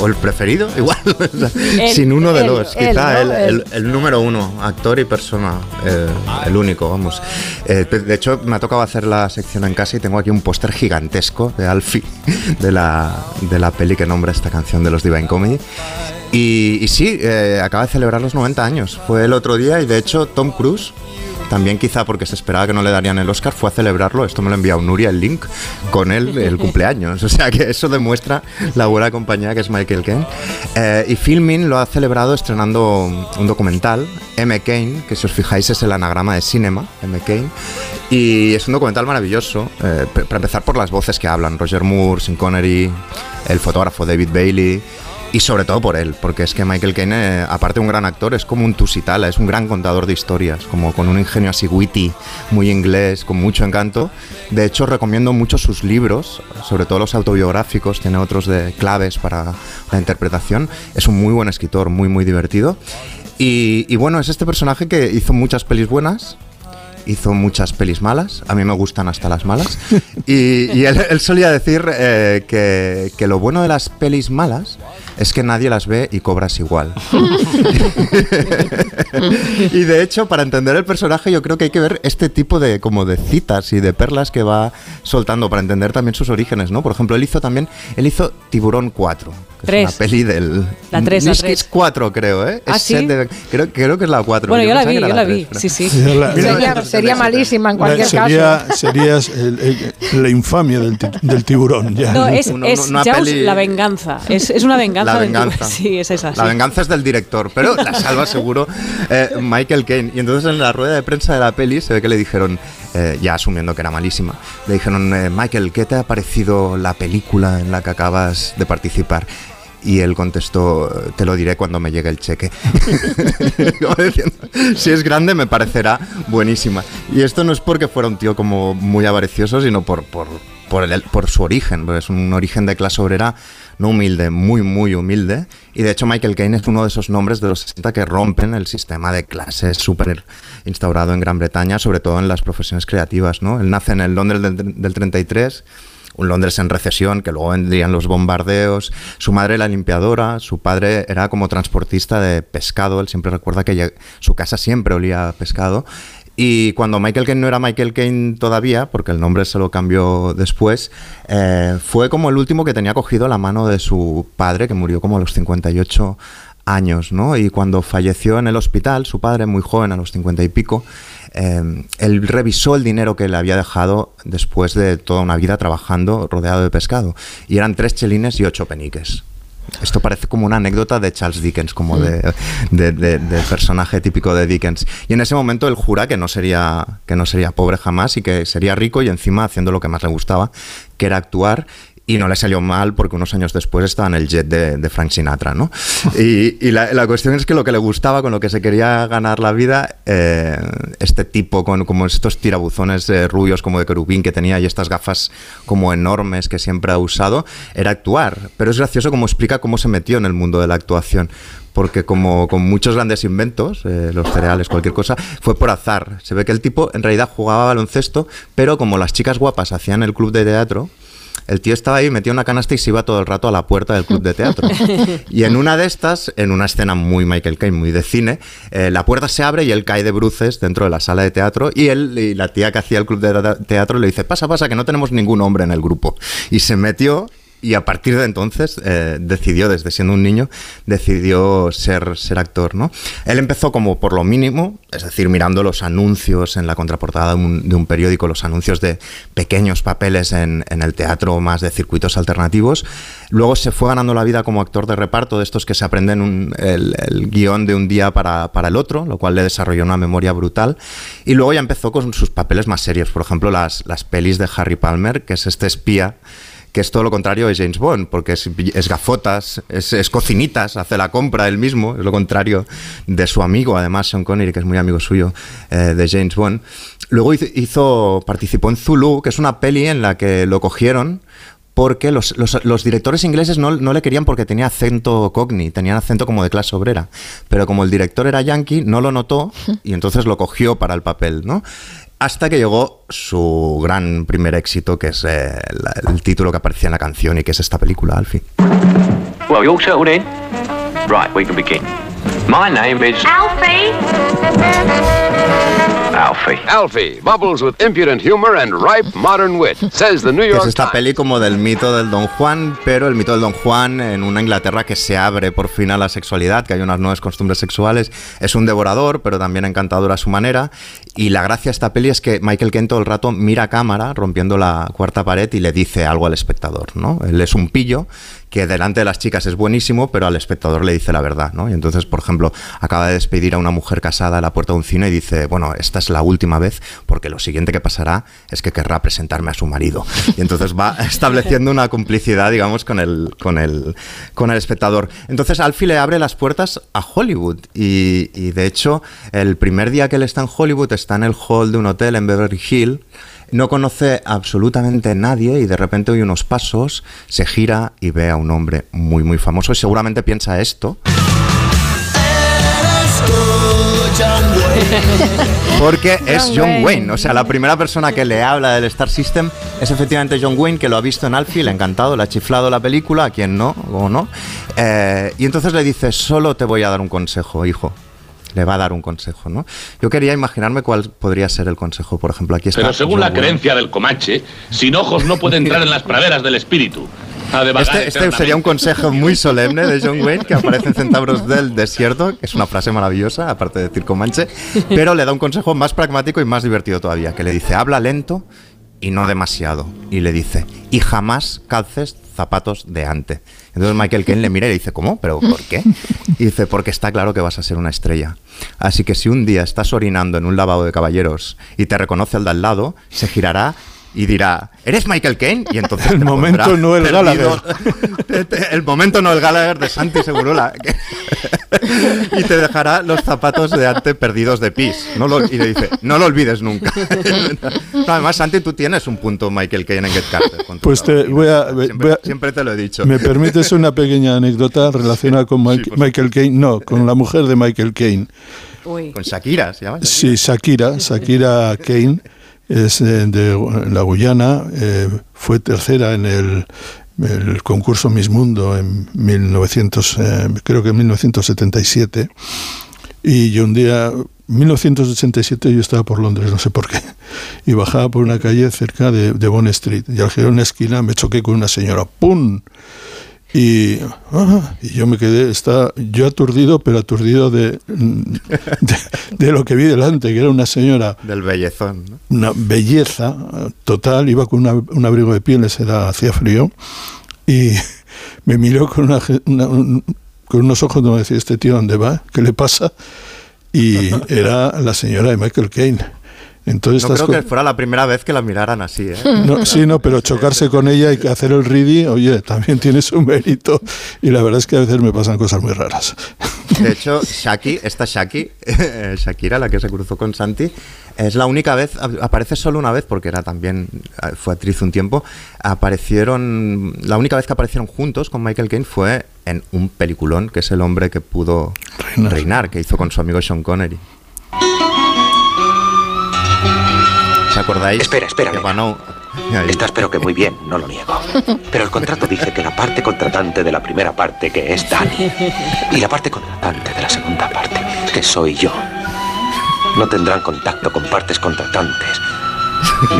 o el preferido, igual, El- sin uno de el- los, quizá el, el- número uno, actor y persona, eh, el único, vamos. Eh, de hecho, me ha tocado hacer la sección en casa y tengo aquí un póster gigantesco de Alfie, de la, de la peli que nombra esta canción de los Divine Comedy. Y, y sí, eh, acaba de celebrar los 90 años. Fue el otro día y de hecho Tom Cruise, también quizá porque se esperaba que no le darían el Oscar, fue a celebrarlo. Esto me lo enviado Nuria el link con él el cumpleaños. O sea que eso demuestra la buena compañía que es Michael Caine. Eh, y Filmin lo ha celebrado estrenando un documental, M. Caine, que si os fijáis es el anagrama de Cinema, M. Caine. Y es un documental maravilloso, eh, para empezar por las voces que hablan, Roger Moore, Sean Connery, el fotógrafo David Bailey. Y sobre todo por él, porque es que Michael Caine, eh, aparte de un gran actor, es como un tusitala, es un gran contador de historias, como con un ingenio así witty, muy inglés, con mucho encanto. De hecho, recomiendo mucho sus libros, sobre todo los autobiográficos, tiene otros de claves para la interpretación. Es un muy buen escritor, muy, muy divertido. Y, y bueno, es este personaje que hizo muchas pelis buenas, hizo muchas pelis malas, a mí me gustan hasta las malas, y, él, solía decir eh, que, que lo bueno de las pelis malas es que nadie las ve y cobras igual. y de hecho, para entender el personaje, yo creo que hay que ver este tipo de como de citas y de perlas que va soltando para entender también sus orígenes, ¿no? Por ejemplo, él hizo también, él hizo Tiburón 4, que Tres. es una peli del La tres, la es que tres. es 4, creo, ¿eh? ¿Ah, Es sí? set de- creo, creo que es la 4. Bueno, yo la vi, yo la vi, tres, sí, sí. Sería, sería malísima en cualquier sería, caso. El- la infamia del, del tiburón. Ya. No, es, Una- es una Jaws peli- la venganza. Es, es una venganza. La del venganza. Sí, es esa. La venganza es del director, pero la salva seguro eh, Michael Caine. Y entonces en la rueda de prensa de la peli se ve que le dijeron, eh, ya asumiendo que era malísima, le dijeron, eh, Michael, ¿qué te ha parecido la película en la que acabas de participar? Y él contestó, te lo diré cuando me llegue el cheque. Diciendo, si es grande me parecerá buenísima. Y esto no es porque fuera un tío como muy avaricioso, sino por, por, por, el- por su origen. porque es un origen de clase obrera no humilde, muy, muy humilde. Y de hecho Michael Caine es uno de esos nombres de los 60 que rompen el sistema de clases súper instaurado en Gran Bretaña, sobre todo en las profesiones creativas. ¿no? Él nace en el Londres del, del 33 un Londres en recesión, que luego vendrían los bombardeos. Su madre era limpiadora, su padre era como transportista de pescado. Él siempre recuerda que su casa siempre olía a pescado. Y cuando Michael Caine no era Michael Caine todavía, porque el nombre se lo cambió después, eh, fue como el último que tenía cogido la mano de su padre, que murió como a los 58 años, ¿no? Y cuando falleció en el hospital, su padre, muy joven, a los 50 y pico, eh, él revisó el dinero que le había dejado después de toda una vida trabajando rodeado de pescado. Y eran tres chelines y ocho peniques. Esto parece como una anécdota de Charles Dickens, como de, de- de- de personaje típico de Dickens. Y en ese momento él jura que no, sería, que no sería pobre jamás y que sería rico y encima haciendo lo que más le gustaba, que era actuar. Y no le salió mal porque unos años después estaba en el jet de, de Frank Sinatra, ¿no? Y, y la, la cuestión es que lo que le gustaba, con lo que se quería ganar la vida, eh, este tipo con como estos tirabuzones eh, rubios como de querubín que tenía y estas gafas como enormes que siempre ha usado, era actuar. Pero es gracioso como explica cómo se metió en el mundo de la actuación porque como con muchos grandes inventos, eh, los cereales, cualquier cosa, fue por azar. Se ve que el tipo en realidad jugaba baloncesto, pero como las chicas guapas hacían el club de teatro, el tío estaba ahí, metía una canasta y se iba todo el rato a la puerta del club de teatro. Y en una de estas, en una escena muy Michael Caine, muy de cine, eh, la puerta se abre y él cae de bruces dentro de la sala de teatro y él y la tía que hacía el club de teatro le dice, pasa, pasa, que no tenemos ningún hombre en el grupo. Y se metió y a partir de entonces eh, decidió, desde siendo un niño, decidió ser, ser actor, ¿no? Él empezó como por lo mínimo, es decir, mirando los anuncios en la contraportada de un, periódico, los anuncios de pequeños papeles en, el teatro más de circuitos alternativos. Luego se fue ganando la vida como actor de reparto, de estos que se aprenden el, el guion de un día para, para el otro, lo cual le desarrolló una memoria brutal. Y luego ya empezó con sus papeles más serios, por ejemplo, las, las pelis de Harry Palmer, que es este espía que es todo lo contrario de James Bond, porque es, es gafotas, es, es cocinitas, hace la compra él mismo, es lo contrario de su amigo, además Sean Connery, que es muy amigo suyo eh, de James Bond. Luego hizo, hizo- participó en Zulu, que es una peli en la que lo cogieron porque los, los- los directores ingleses no, no le querían porque tenía acento cockney, tenían acento como de clase obrera. Pero como el director era yankee, no lo notó y entonces lo cogió para el papel, ¿no? Hasta que llegó su gran primer éxito, que es eh, la- el título que aparecía en la canción y que es esta película, Alfie. Well, you all settled in? Right, we can begin. My name is Alfie. Alfie. Alfie, bubbles with impudent humor and ripe modern wit, says the New Que York es esta peli como del mito del Don Juan, pero el mito del Don Juan en una Inglaterra que se abre por fin a la sexualidad, que hay unas nuevas costumbres sexuales. Es un devorador, pero también encantador a su manera. Y la gracia de esta peli es que Michael Caine todo el rato mira cámara, rompiendo la cuarta pared y le dice algo al espectador, ¿no? Él es un pillo que delante de las chicas es buenísimo, pero al espectador le dice la verdad, ¿no? Y entonces, por ejemplo, acaba de despedir a una mujer casada a la puerta de un cine y dice, bueno, esta es la última vez porque lo siguiente que pasará es que querrá presentarme a su marido. Y entonces va estableciendo una complicidad, digamos, con el, con el, con el espectador. Entonces Alfie le abre las puertas a Hollywood y, y de hecho, el primer día que él está en Hollywood está en el hall de un hotel en Beverly Hills no conoce absolutamente nadie y de repente oye unos pasos, se gira y ve a un hombre muy muy famoso y seguramente piensa esto. Porque es John John Wayne. Wayne, o sea, la primera persona que le habla del Star System es efectivamente John Wayne, que lo ha visto en Alfie, le ha encantado, le ha chiflado la película, a quien no, o no. Eh, y entonces le dice, solo te voy a dar un consejo, hijo. Le va a dar un consejo, ¿no? Yo quería imaginarme cuál podría ser el consejo, por ejemplo, aquí está. Pero según la creencia del Comanche, sin ojos no puede entrar en las praderas del espíritu. Este, este sería un consejo muy solemne de John Wayne que aparece en Centauros del Desierto, que es una frase maravillosa, aparte de decir Comanche, pero le da un consejo más pragmático y más divertido todavía, que le dice, habla lento y no demasiado. Y le dice, y jamás calces zapatos de ante. Entonces Michael Caine le mira y le dice, ¿cómo? ¿Pero por qué? Y dice, porque está claro que vas a ser una estrella. Así que si un día estás orinando en un lavabo de caballeros y te reconoce el de al lado, se girará y dirá, ¿eres Michael Caine? Y entonces El momento pondrá Noel perdido. el momento Noel Gallagher de Santi Segurola. y te dejará los zapatos de ante perdidos de pis. No lo- y le dice, no lo olvides nunca. No, además, Santi, tú tienes un punto Michael Caine en Get Carter. Pues te voy a, voy Siempre, a- siempre te lo he dicho. ¿Me permites una pequeña anécdota relacionada con Mike- Michael Caine? No, con la mujer de Michael Caine. Con Shakira, ¿se llama? Sí, Shakira, Shakira Kane es eh, de la Guyana, eh, fue tercera en el, concurso Miss Mundo en 1900, eh, creo que en 1977. Y yo un día, 1987, yo estaba por Londres, no sé por qué, y bajaba por una calle cerca de, de Bond Street. Y al girar una esquina me choqué con una señora, ¡pum! Y, ah, y yo me quedé, está, yo aturdido, pero aturdido de, de, de lo que vi delante, que era una señora, Del bellezón. ¿no? una belleza total, iba con una- un abrigo de pieles, era, hacía frío, y me miró con, una, una- un- con unos ojos donde decía, este tío, ¿dónde va? ¿Qué le pasa? Y era la señora de Michael Caine. Entonces, No creo que fuera la primera vez que la miraran así, ¿eh? no, sí, no, pero chocarse con ella y hacer el ready, oye, también tiene su mérito. Y la verdad es que a veces me pasan cosas muy raras. De hecho, Shaki, esta Shaki, eh, Shakira, la que se cruzó con Santi, es la única vez, ap- aparece solo una vez, porque era también, eh, fue actriz un tiempo, aparecieron, la única vez que aparecieron juntos con Michael Caine fue en un peliculón, que es El hombre que pudo reinar, que hizo con su amigo Sean Connery. ¿Os acordáis? Espera, espera. Está espero que muy bien, no lo niego. Pero el contrato dice que la parte contratante de la primera parte, que es Dani, y la parte contratante de la segunda parte, que soy yo, no tendrán contacto con partes contratantes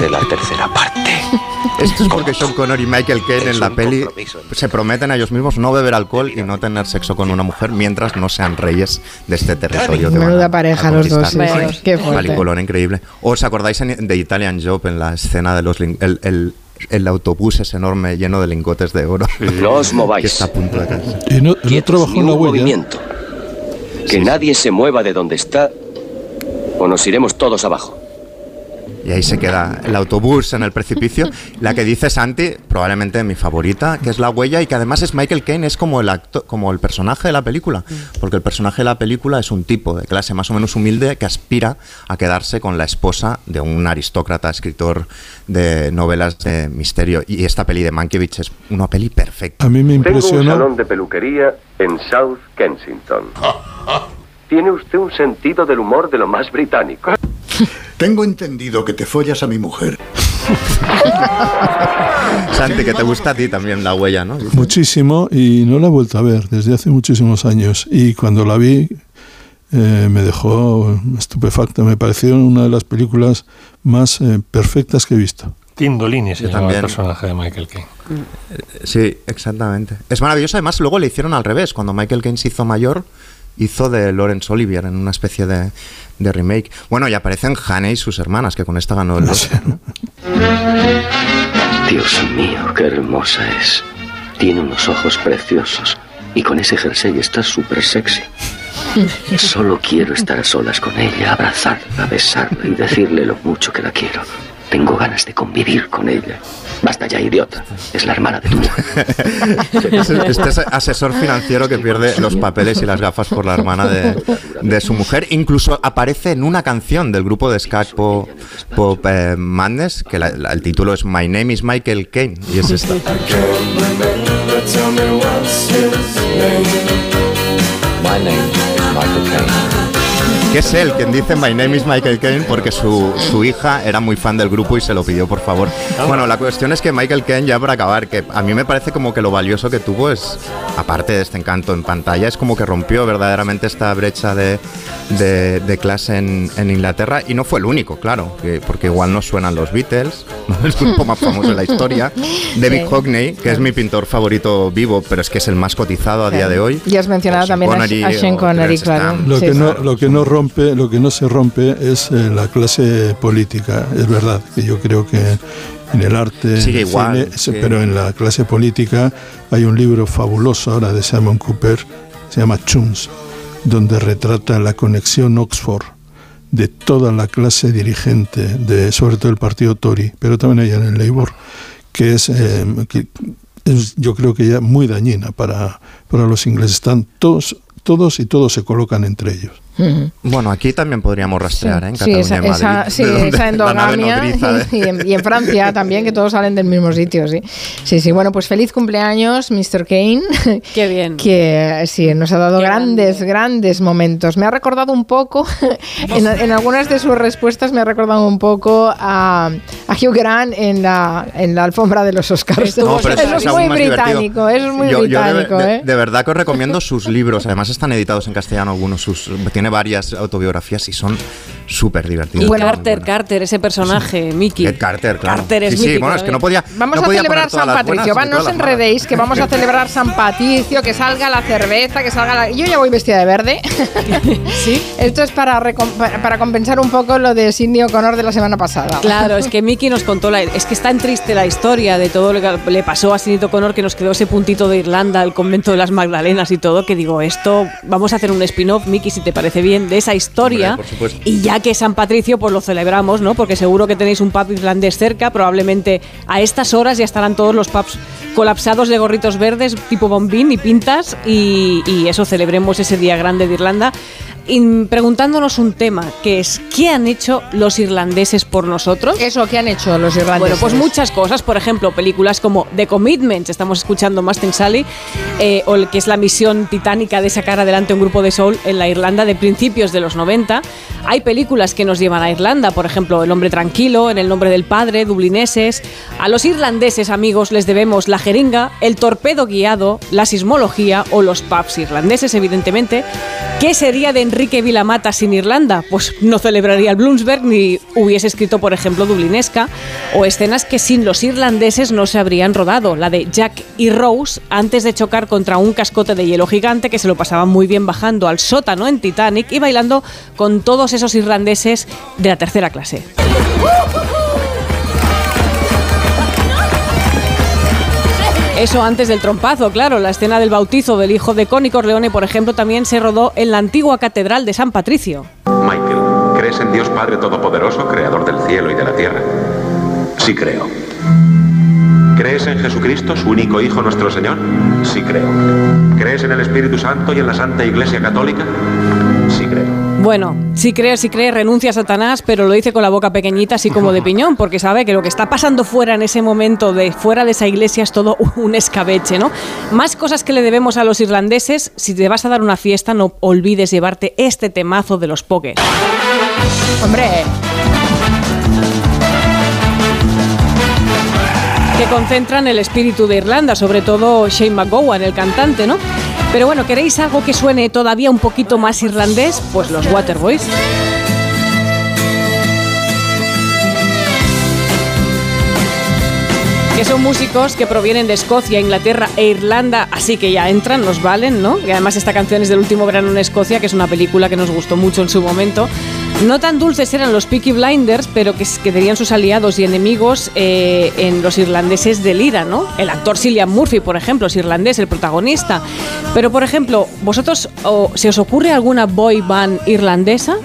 de la tercera parte. Esto es porque Sean Connery y Michael Caine en la peli se prometen a ellos mismos no beber alcohol y no tener sexo con una mujer mientras no sean reyes de este territorio. Menuda a- pareja a los dos, sí, sí. Qué. Peliculón increíble. ¿Os acordáis en- de Italian Job en la escena de los el, el- el autobús es enorme lleno de lingotes de oro? No os mováis. Que está a punto de. Y no, no Quietos, trabajó ni en la un huella. movimiento. Que nadie se mueva de donde está o nos iremos todos abajo. Y ahí se queda el autobús en el precipicio. La que dice Santi, probablemente mi favorita, que es la huella y que además es Michael Caine, es como el acto, como el personaje de la película, porque el personaje de la película es un tipo de clase más o menos humilde que aspira a quedarse con la esposa de un aristócrata escritor de novelas de misterio. Y esta peli de Mankiewicz es una peli perfecta. A mí me Tengo un salón de peluquería en South Kensington. Tiene usted un sentido del humor de lo más británico. Tengo entendido que te follas a mi mujer. Santi, que te gusta a ti también la huella, ¿no? Muchísimo y no la he vuelto a ver desde hace muchísimos años. Y cuando la vi eh, me dejó estupefacta. Me pareció una de las películas más eh, perfectas que he visto. Tindolini se llama el personaje de Michael Caine. Sí, exactamente. Es maravilloso. Además, luego le hicieron al revés. Cuando Michael Caine se hizo mayor, hizo de Laurence Olivier en una especie de, remake. Bueno, y aparecen Haney y sus hermanas, que con esta ganó el Oscar. Dios mío, qué hermosa es. Tiene unos ojos preciosos. Y con ese jersey está súper sexy. Solo quiero estar a solas con ella, abrazarla, besarla y decirle lo mucho que la quiero. Tengo ganas de convivir con ella. Basta ya, idiota. Es la hermana de tu mujer. Este es asesor financiero que pierde los papeles y las gafas por la hermana de, de su mujer. Incluso aparece en una canción del grupo de ska Pop, Pop, eh, Madness, que la- la- el título es My Name is Michael Caine. Y es esta. My name is Michael Caine. Que es él quien dice My name is Michael Caine porque su, su hija era muy fan del grupo y se lo pidió por favor. Bueno, la cuestión es que Michael Caine, ya para acabar, que a mí me parece como que lo valioso que tuvo es, aparte de este encanto en pantalla, es como que rompió verdaderamente esta brecha de, de- de clase en, en Inglaterra y no fue el único, claro, que- porque igual no suenan los Beatles, ¿no? el grupo más famoso de la historia, David Sí. Hockney, que es mi pintor favorito vivo, pero es que es el más cotizado a día de hoy. Y has mencionado también a, Connery a Sean Connery, claro. Lo que, no, lo que no rompe, lo que no se rompe es eh, la clase política. Es verdad que yo creo que en el arte, Sigue en igual, cine, sí. pero en la clase política hay un libro fabuloso ahora de Simon Cooper, se llama Chums, donde retrata la conexión Oxford de toda la clase dirigente, de sobre todo el partido Tory, pero también hay en el Labour, que es, eh, que es yo creo que ya muy dañina para, para los ingleses. Están todos, todos y todos se colocan entre ellos. Bueno, aquí también podríamos rastrear, ¿eh? En Sí, Cataluña esa, y Madrid, esa- sí, esa endogamia nodriza de- y, en, y en Francia también, que todos salen del mismo sitio, sí. Sí, sí, bueno, pues feliz cumpleaños, Mr. Kane. Qué bien. Que sí, nos ha dado grandes, grandes momentos. Me ha recordado un poco, en, en algunas de sus respuestas me ha recordado un poco a, a Hugh Grant en la, en la alfombra de los Oscars. No, pero eso eso es es muy británico, eso es muy Yo- yo de- británico, de, ¿eh? de verdad que os recomiendo sus libros. Además están editados en castellano algunos. Sus, tiene varias autobiografías y son súper Y divertidos. Carter, Carter, ese personaje, Mickey. Ed Carter, claro. Carter es sí, sí, bueno, es que no podía. Vamos no a podía celebrar San Patricio, va, y no os enredéis, que vamos a celebrar San Patricio, que salga la cerveza, que salga la... Yo ya voy vestida de verde. ¿Sí? Esto es para, para compensar un poco lo de Sidney O'Connor de la semana pasada. Claro, es que Mickey nos contó, la, es que es tan triste la historia de todo lo que le pasó a Sinito Connor que nos quedó ese puntito de Irlanda, el convento de las Magdalenas y todo, que digo, esto, vamos a hacer un spin-off, Mickey, si te parece bien, de esa historia. Hombre, por supuesto. y ya que San Patricio, pues lo celebramos, ¿no? Porque seguro que tenéis un pub irlandés cerca, probablemente a estas horas ya estarán todos los pubs colapsados de gorritos verdes, tipo bombín y pintas, y, y eso, celebremos ese día grande de Irlanda. Preguntándonos un tema, que es, ¿qué han hecho los irlandeses por nosotros? Eso, ¿qué han hecho los irlandeses? Bueno, pues muchas cosas, por ejemplo, películas como The Commitments, estamos escuchando Mustang Sally, eh, o el que es la misión titánica de sacar adelante un grupo de soul en la Irlanda de principios de los 90. Hay películas que nos llevan a Irlanda, por ejemplo, El hombre tranquilo, En el nombre del padre, Dublineses. A los irlandeses, amigos, les debemos la jeringa, el torpedo guiado, la sismología o los pubs irlandeses, evidentemente. ¿Qué sería de Enrique Vilamata sin Irlanda? Pues no celebraría el Bloomsberg ni hubiese escrito, por ejemplo, Dublinesca, o escenas que sin los irlandeses no se habrían rodado, la de Jack y Rose antes de chocar contra un cascote de hielo gigante que se lo pasaban muy bien bajando al sótano en Titanic y bailando con todos esos irlandeses de la tercera clase. Eso antes del trompazo, claro. La escena del bautizo del hijo de Connie Corleone, por ejemplo, también se rodó en la antigua catedral de San Patricio. Michael, ¿crees en Dios Padre Todopoderoso, creador del cielo y de la tierra? Sí creo. ¿Crees en Jesucristo, su único Hijo, nuestro Señor? Sí creo. ¿Crees en el Espíritu Santo y en la Santa Iglesia Católica? Sí creo. Bueno, si cree, si cree, renuncia a Satanás, pero lo dice con la boca pequeñita, así como de piñón, porque sabe que lo que está pasando fuera en ese momento, de fuera de esa iglesia, es todo un escabeche, ¿no? Más cosas que le debemos a los irlandeses. Si te vas a dar una fiesta, no olvides llevarte este temazo de los pokers. Hombre, que concentran el espíritu de Irlanda, sobre todo Shane McGowan, el cantante, ¿no? Pero bueno, ¿queréis algo que suene todavía un poquito más irlandés? Pues los Waterboys. que son músicos que provienen de Escocia, Inglaterra e Irlanda, así que ya entran, nos valen, ¿no? Y además esta canción es del último verano en Escocia, que es una película que nos gustó mucho en su momento. No tan dulces eran los Peaky Blinders, pero que, que tenían sus aliados y enemigos eh, en los irlandeses del IRA, ¿no? El actor Cillian Murphy, por ejemplo, es irlandés, el protagonista. Pero, por ejemplo, ¿vosotros se os ocurre alguna boy band irlandesa?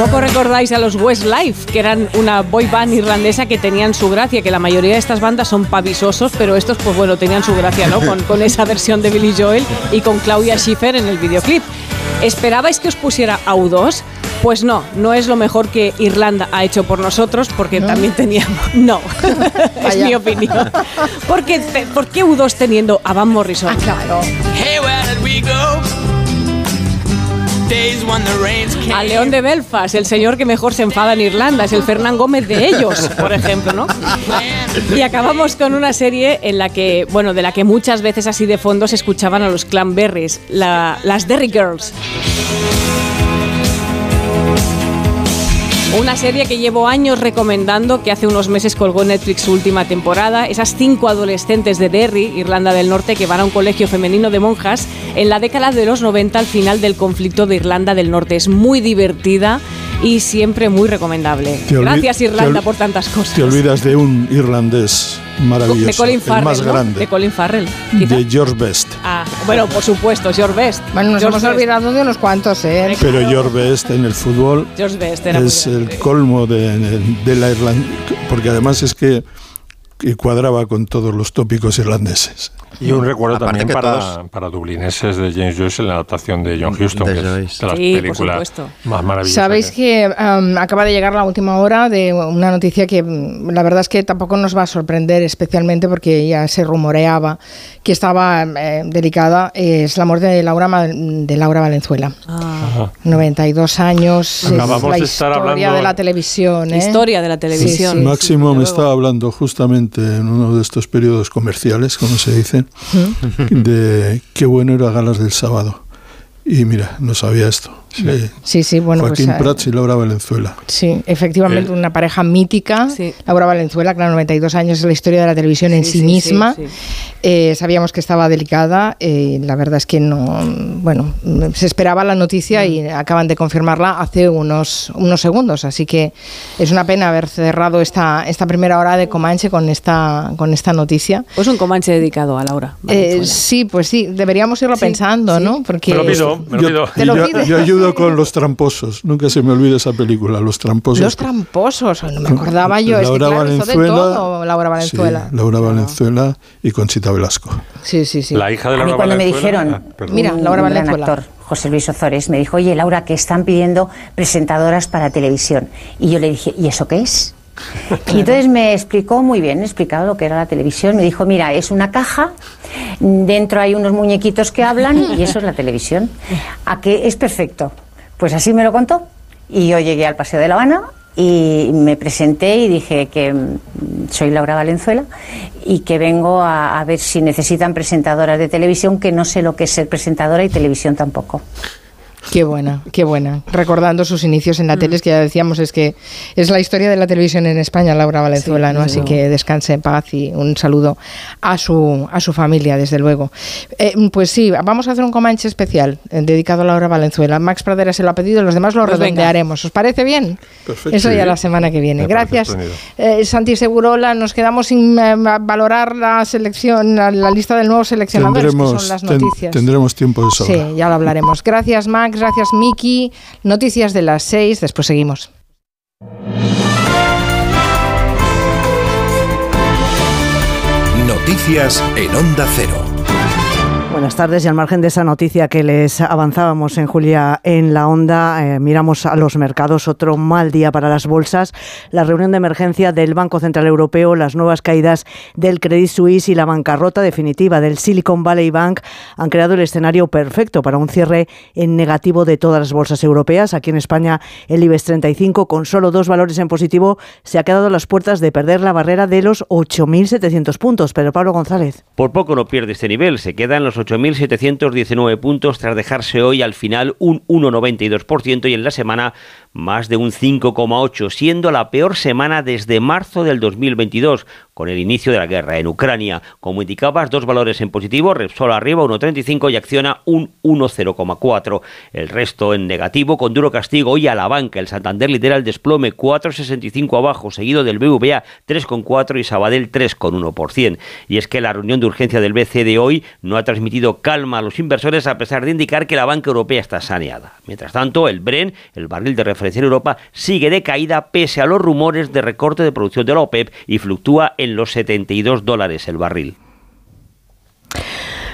Poco recordáis a los Westlife, que eran una boy band irlandesa que tenían su gracia, que la mayoría de estas bandas son pavisosos, pero estos, pues bueno, tenían su gracia, ¿no? Con, con esa versión de Billy Joel y con Claudia Schiffer en el videoclip. ¿Esperabais que os pusiera a U2? Pues no, no es lo mejor que Irlanda ha hecho por nosotros, porque también teníamos. No, es mi opinión. Porque, ¿Por qué U2 teniendo a Van Morrison? claro. Hey, where did we go? Al León de Belfast, el señor que mejor se enfada en Irlanda, es el Fernán Gómez de ellos, por ejemplo, ¿no? Y acabamos con una serie en la que, bueno, de la que muchas veces así de fondo se escuchaban a los Clanberries, la, las Derry Girls. Una serie que llevo años recomendando, que hace unos meses colgó Netflix su última temporada. Esas cinco adolescentes de Derry, Irlanda del Norte, que van a un colegio femenino de monjas en la década de los 90 al final del conflicto de Irlanda del Norte. Es muy divertida y siempre muy recomendable. Gracias Irlanda por tantas cosas. Te olvidas de un irlandés maravilloso, de Colin Farrell, el más ¿no? grande, De Colin Farrell. quizá. de George Best. Ah, bueno, por supuesto, George Best. Bueno, nos George hemos Best. olvidado de unos cuantos, ¿eh? Pero George Best en el fútbol George Best era es el colmo de, de la Irlanda, porque además es que, que cuadraba con todos los tópicos irlandeses. Y un recuerdo Aparte también para, todos- para dublineses de James Joyce en la adaptación de John Huston, De que es de las Sí, películas más maravillosas. Sabéis que- que um, acaba de llegar la última hora de una noticia que mm, la verdad es que tampoco nos va a sorprender especialmente porque ya se rumoreaba que estaba eh, delicada. eh, es la muerte de Laura, de Laura Valenzuela. Ajá. 92 años. es Acabamos la de estar historia hablando- de la televisión. ¿eh? Historia de la televisión. Sí, sí, Máximo sí, me estaba hablando justamente en uno de estos periodos comerciales, como se dice, de qué bueno era Galas del Sábado. Y mira, no sabía esto. Sí. Sí, sí, bueno, Joaquín pues, Prats y Laura Valenzuela. Sí, efectivamente, Eh. una pareja mítica. Laura Valenzuela, claro, 92 años es la historia de la televisión en Sí, sí, sí, misma. sí, sí. Eh, sabíamos que estaba delicada. eh, la verdad es que no. Bueno, se esperaba la noticia y acaban de confirmarla hace unos, unos segundos. Así que es una pena haber cerrado esta, esta primera hora de Comanche con esta, con esta noticia. Pues un Comanche dedicado a Laura. Eh, sí, pues sí, deberíamos irlo pensando, ¿no? Porque Me lo pido, me lo pido. Te lo yo, pides. yo ayudo con Los Tramposos. Nunca se me olvida esa película, Los Tramposos. Los tramposos, no me acordaba yo. Es que Laura claro, hizo de Valenzuela. todo Laura Valenzuela. Sí, Laura Valenzuela y Conchita Velasco. Sí, sí, sí. La hija de A mí Laura cuando me Valenzuela- dijeron, Ah. Mira, un Laura gran Valenzuela. actor, José Luis Ozores, me dijo, oye Laura, que están pidiendo presentadoras para televisión. Y yo le dije, ¿y eso qué es? Y entonces me explicó muy bien, me explicaba lo que era la televisión. Me dijo, mira, es una caja, dentro hay unos muñequitos que hablan y eso es la televisión. ¿A qué es perfecto? Pues así me lo contó. Y yo llegué al Paseo de La Habana y me presenté y dije que mm, soy Laura Valenzuela y que vengo a, a ver si necesitan presentadoras de televisión, que no sé lo que es ser presentadora y televisión tampoco. Qué buena, qué buena. Recordando sus inicios en la Mm. tele, es que ya decíamos, es que es la historia de la televisión en España, Laura Valenzuela, Sí, ¿no? Así luego. que descanse en paz y un saludo a su, a su familia, desde luego. Eh, pues sí, vamos a hacer un Comanche especial eh, dedicado a Laura Valenzuela. Max Pradera se lo ha pedido, los demás lo Pues venga. redondearemos. ¿Os parece bien? Perfecto. Eso ya la semana que viene. Me Gracias, eh, Santi Segurola. Nos quedamos sin eh, valorar la selección, la, la lista del nuevo seleccionador, que Tendremos, son las ten- noticias. tendremos tiempo de sobra. Sí, ya lo hablaremos. Gracias, Max. Gracias, Miki. Noticias de las seis. Después seguimos. Noticias en Onda Cero. Buenas tardes y al margen de esa noticia que les avanzábamos en Julia en la onda, eh, miramos a los mercados. Otro mal día para las bolsas. La reunión de emergencia del Banco Central Europeo, las nuevas caídas del Credit Suisse y la bancarrota definitiva del Silicon Valley Bank han creado el escenario perfecto para un cierre en negativo de todas las bolsas europeas. Aquí en España, el IBEX 35, con solo dos valores en positivo, se ha quedado a las puertas de perder la barrera de los 8.700 puntos. Pero Pablo González. Por poco no pierde este nivel, se queda en los 8.719 puntos tras dejarse hoy al final un 1,92% y en la semana más de un 5,8%, siendo la peor semana desde marzo del 2022, con el inicio de la guerra en Ucrania. Como indicabas, dos valores en positivo, Repsol arriba 1,35 y Acciona un 1,04. El resto en negativo, con duro castigo hoy a la banca. El Santander lidera el desplome 4,65 abajo, seguido del BVA 3,4 y Sabadell 3,1%. Y es que la reunión de urgencia del BCE de hoy no ha transmitido calma a los inversores a pesar de indicar que la banca europea está saneada. Mientras tanto, el Bren, el barril de referencia en Europa, sigue de caída pese a los rumores de recorte de producción de la OPEP y fluctúa en los 72 dólares el barril.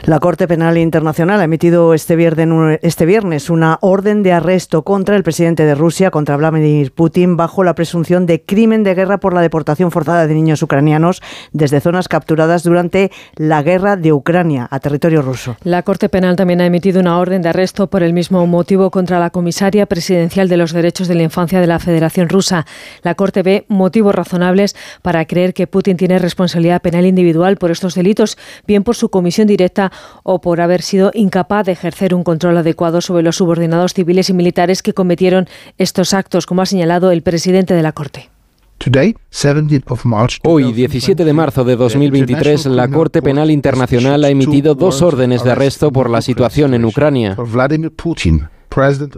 La Corte Penal Internacional ha emitido este viernes, este viernes, una orden de arresto contra el presidente de Rusia, contra Vladimir Putin, bajo la presunción de crimen de guerra por la deportación forzada de niños ucranianos desde zonas capturadas durante la guerra de Ucrania a territorio ruso. La Corte Penal también ha emitido una orden de arresto por el mismo motivo contra la comisaria presidencial de los derechos de la infancia de la Federación Rusa. La Corte ve motivos razonables para creer que Putin tiene responsabilidad penal individual por estos delitos, bien por su comisión directa o por haber sido incapaz de ejercer un control adecuado sobre los subordinados civiles y militares que cometieron estos actos, como ha señalado el presidente de la Corte. Hoy, 17 de marzo de 2023, la Corte Penal Internacional ha emitido dos órdenes de arresto por la situación en Ucrania.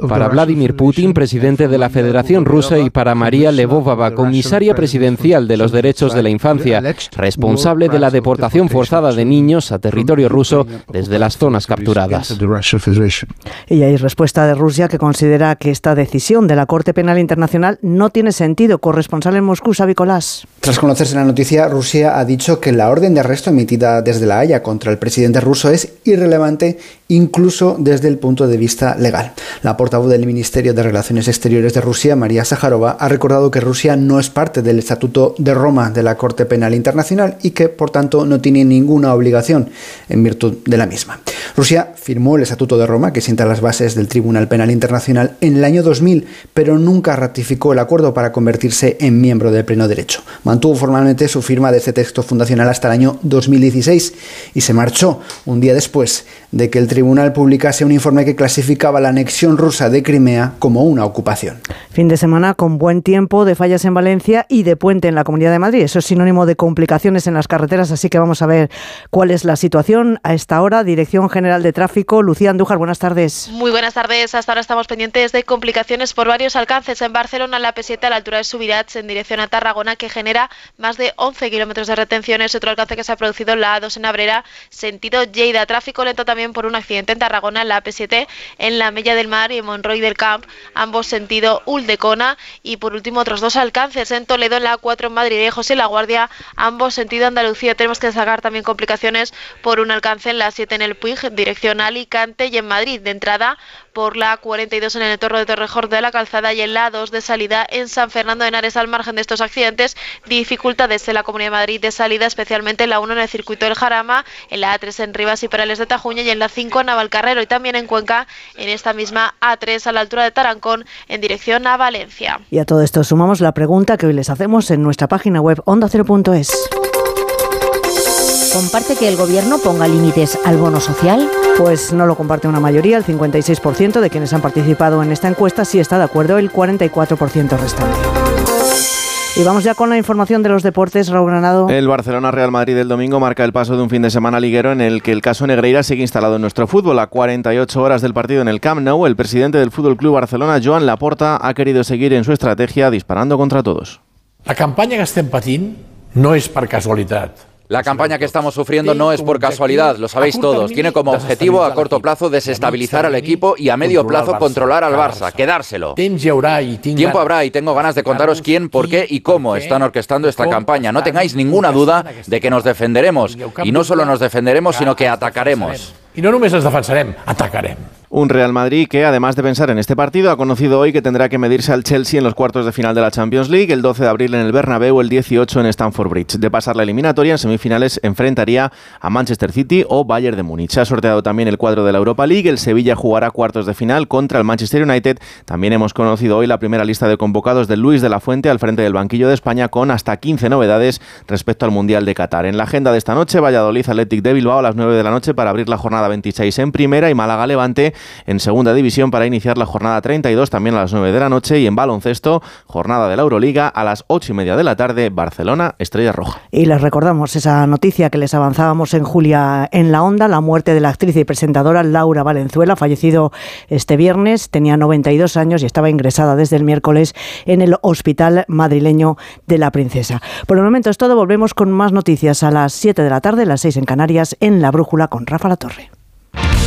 Para Vladimir Putin, presidente de la Federación Rusa, y para María Levovava, comisaria presidencial de los derechos de la infancia, responsable de la deportación forzada de niños a territorio ruso desde las zonas capturadas. Y hay respuesta de Rusia que considera que esta decisión de la Corte Penal Internacional no tiene sentido. Corresponsal en Moscú, Sabicolás. Tras conocerse la noticia, Rusia ha dicho que la orden de arresto emitida desde La Haya contra el presidente ruso es irrelevante incluso desde el punto de vista legal. La portavoz del Ministerio de Relaciones Exteriores de Rusia, María Sajarova, ha recordado que Rusia no es parte del Estatuto de Roma de la Corte Penal Internacional y que, por tanto, no tiene ninguna obligación en virtud de la misma. Rusia firmó el Estatuto de Roma, que sienta las bases del Tribunal Penal Internacional, en el año 2000, pero nunca ratificó el acuerdo para convertirse en miembro de pleno derecho. Mantuvo formalmente su firma de este texto fundacional hasta el año 2016 y se marchó un día después de que el tribunal publicase un informe que clasificaba la anexión rusa de Crimea como una ocupación. Fin de semana con buen tiempo, de fallas en Valencia y de puente en la Comunidad de Madrid. Eso es sinónimo de complicaciones en las carreteras, así que vamos a ver cuál es la situación a esta hora. Dirección General de Tráfico, Lucía Andújar, buenas tardes. Muy buenas tardes. Hasta ahora estamos pendientes de complicaciones por varios alcances. En Barcelona, la P7 a la altura de Subirats, en dirección a Tarragona, que genera más de 11 kilómetros de retenciones. Otro alcance que se ha producido en la A2 en Abrera, sentido Lleida. Tráfico lento también por un en Tarragona, en la P7, en la Mella del Mar y en Monroy del Camp, ambos sentido Uldecona. Y por último, otros dos alcances en Toledo, en la A4 en Madrid y José La Guardia, ambos sentido Andalucía. Tenemos que sacar también complicaciones por un alcance en la 7 en el Puig, dirección Alicante y en Madrid. De entrada, por la 42 en el entorno de Torrejón de la Calzada y en la 2 de salida en San Fernando de Henares al margen de estos accidentes. Dificultades en la Comunidad de Madrid de salida, especialmente en la 1 en el circuito del Jarama, en la A3 en Rivas y Perales de Tajuña y en la 5 en Navalcarrero y también en Cuenca en esta misma A3 a la altura de Tarancón en dirección a Valencia. Y a todo esto sumamos la pregunta que hoy les hacemos en nuestra página web ondacero.es. ¿Comparte que el gobierno ponga límites al bono social? Pues no lo comparte una mayoría, el 56% de quienes han participado en esta encuesta sí está de acuerdo, el 44% restante. Y vamos ya con la información de los deportes, Raúl Granado. El Barcelona Real Madrid del domingo marca el paso de un fin de semana liguero en el que el caso Negreira sigue instalado en nuestro fútbol. A 48 horas del partido en el Camp Nou, el presidente del Fútbol Club Barcelona, Joan Laporta, ha querido seguir en su estrategia disparando contra todos. La campaña que estem patint no és per casualitat. La campaña que estamos sufriendo no es por casualidad, lo sabéis todos. Tiene como objetivo a corto plazo desestabilizar al equipo y a medio plazo controlar al Barça, quedárselo. Tiempo habrá y tengo ganas de contaros quién, por qué y cómo están orquestando esta campaña. No tengáis ninguna duda de que nos defenderemos. Y no solo nos defenderemos, sino que atacaremos. I no només ens defensarem, atacarem. Un Real Madrid que, además de pensar en este partido, ha conocido hoy que tendrá que medirse al Chelsea en los cuartos de final de la Champions League, el 12 de abril en el Bernabéu, el 18 en Stamford Bridge. De pasar la eliminatoria, en semifinales enfrentaría a Manchester City o Bayern de Múnich. Se ha sorteado también el cuadro de la Europa League, el Sevilla jugará cuartos de final contra el Manchester United. También hemos conocido hoy la primera lista de convocados de Luis de la Fuente al frente del banquillo de España con hasta 15 novedades respecto al Mundial de Qatar. En la agenda de esta noche, Valladolid Athletic de Bilbao a las 9 de la noche para abrir la jornada 26 en primera y Málaga Levante en segunda división para iniciar la jornada 32 también a las 9 de la noche y en baloncesto, jornada de la Euroliga a las 8 y media de la tarde, Barcelona, Estrella Roja. Y les recordamos esa noticia que les avanzábamos en Julia en la Onda, la muerte de la actriz y presentadora Laura Valenzuela, fallecido este viernes, tenía 92 años y estaba ingresada desde el miércoles en el Hospital Madrileño de la Princesa. Por el momento es todo, volvemos con más noticias a las 7 de la tarde, las 6 en Canarias, en La Brújula con Rafa La Torre.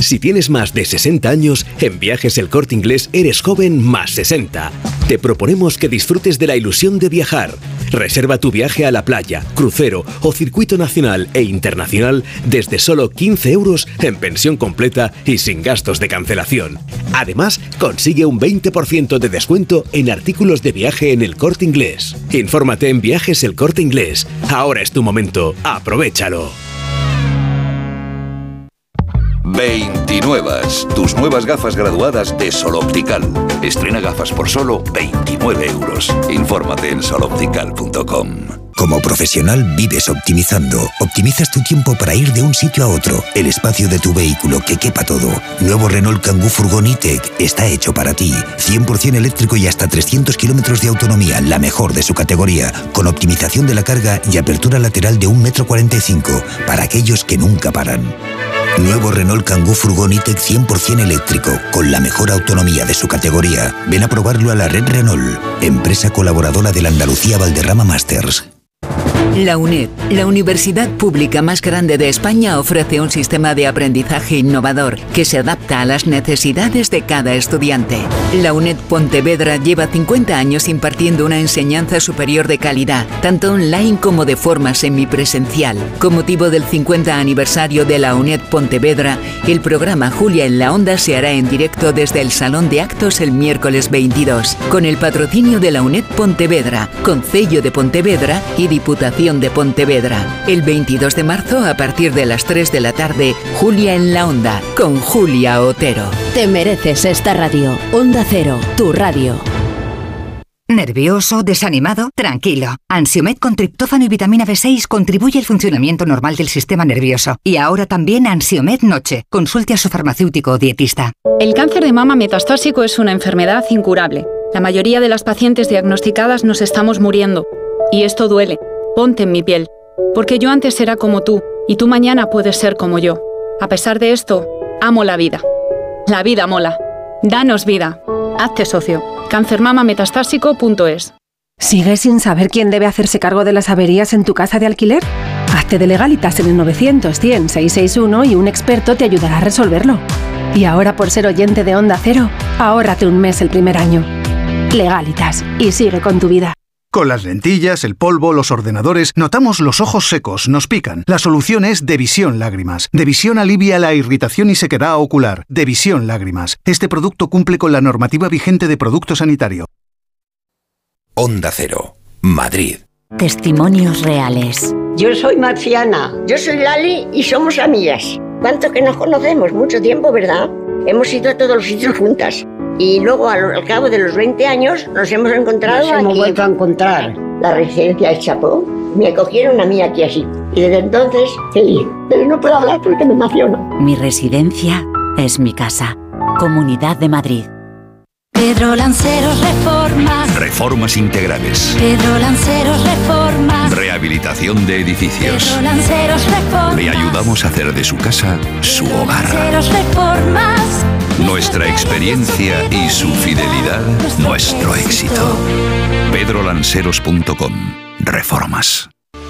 Si tienes más de 60 años, en Viajes El Corte Inglés eres joven más 60. Te proponemos que disfrutes de la ilusión de viajar. Reserva tu viaje a la playa, crucero o circuito nacional e internacional desde solo 15 euros en pensión completa y sin gastos de cancelación. Además, consigue un 20% de descuento en artículos de viaje en el corte inglés. Infórmate en Viajes El Corte Inglés. Ahora es tu momento. Aprovechalo. 29. Tus nuevas gafas graduadas de Sol Optical. Estrena gafas por solo 29 euros. Infórmate en soloptical.com. Como profesional vives optimizando. Optimizas tu tiempo para ir de un sitio a otro. El espacio de tu vehículo que quepa todo. Nuevo Renault Kangoo Furgon E-Tech está hecho para ti. 100% eléctrico y hasta 300 kilómetros de autonomía, la mejor de su categoría, con optimización de la carga y apertura lateral de 1,45 m para aquellos que nunca paran. Nuevo Renault Kangoo Furgon E-Tech 100% eléctrico, con la mejor autonomía de su categoría. Ven a probarlo a la red Renault, empresa colaboradora de la Andalucía Valderrama Masters. La UNED, la universidad pública más grande de España, ofrece un sistema de aprendizaje innovador que se adapta a las necesidades de cada estudiante. La UNED Pontevedra lleva 50 años impartiendo una enseñanza superior de calidad, tanto online como de forma semipresencial. Con motivo del 50 aniversario de la UNED Pontevedra, el programa Julia en la Onda se hará en directo desde el Salón de Actos el miércoles 22, con el patrocinio de la UNED Pontevedra, Concello de Pontevedra y Diputación de Pontevedra. El 22 de marzo, a partir de las 3 de la tarde, Julia en la Onda, con Julia Otero. Te mereces esta radio. Onda Cero, tu radio. ¿Nervioso? ¿Desanimado? Tranquilo. Ansiomed con triptófano y vitamina B6 contribuye al funcionamiento normal del sistema nervioso. Y ahora también Ansiomed Noche. Consulte a su farmacéutico o dietista. El cáncer de mama metastásico es una enfermedad incurable. La mayoría de las pacientes diagnosticadas nos estamos muriendo. Y esto duele. Ponte en mi piel. Porque yo antes era como tú, y tú mañana puedes ser como yo. A pesar de esto, amo la vida. La vida mola. Danos vida. Hazte socio. Cancermamametastásico.es ¿Sigues sin saber quién debe hacerse cargo de las averías en tu casa de alquiler? Hazte de legalitas en el 900 100 661 y un experto te ayudará a resolverlo. Y ahora por ser oyente de Onda Cero, ahórrate un mes el primer año. Legalitas y sigue con tu vida. Con las lentillas, el polvo, los ordenadores, notamos los ojos secos, nos pican. La solución es Devisión Lágrimas. Devisión alivia la irritación y sequedad ocular. Devisión Lágrimas. Este producto cumple con la normativa vigente de producto sanitario. Onda Cero, Madrid. Testimonios reales. Yo soy Marciana. Yo soy Lali y somos amigas. ¿Cuánto que nos conocemos? Mucho tiempo, ¿verdad? Hemos ido a todos los sitios juntas. Y luego, al, al cabo de los 20 años, nos hemos encontrado Nos hemos vuelto a encontrar. La residencia del Chapó. me acogieron a mí aquí así. Y desde entonces, feliz. Pero no puedo hablar porque me emociono. Mi residencia es mi casa. Comunidad de Madrid. Pedro Lanceros Reformas. Reformas integrales. Pedro Lanceros Reformas. Rehabilitación de edificios. Pedro Lanceros Reformas. Le ayudamos a hacer de su casa su hogar. Lanceros Reformas. Nuestra experiencia y su fidelidad, nuestro éxito. pedrolanceros.com. Reformas.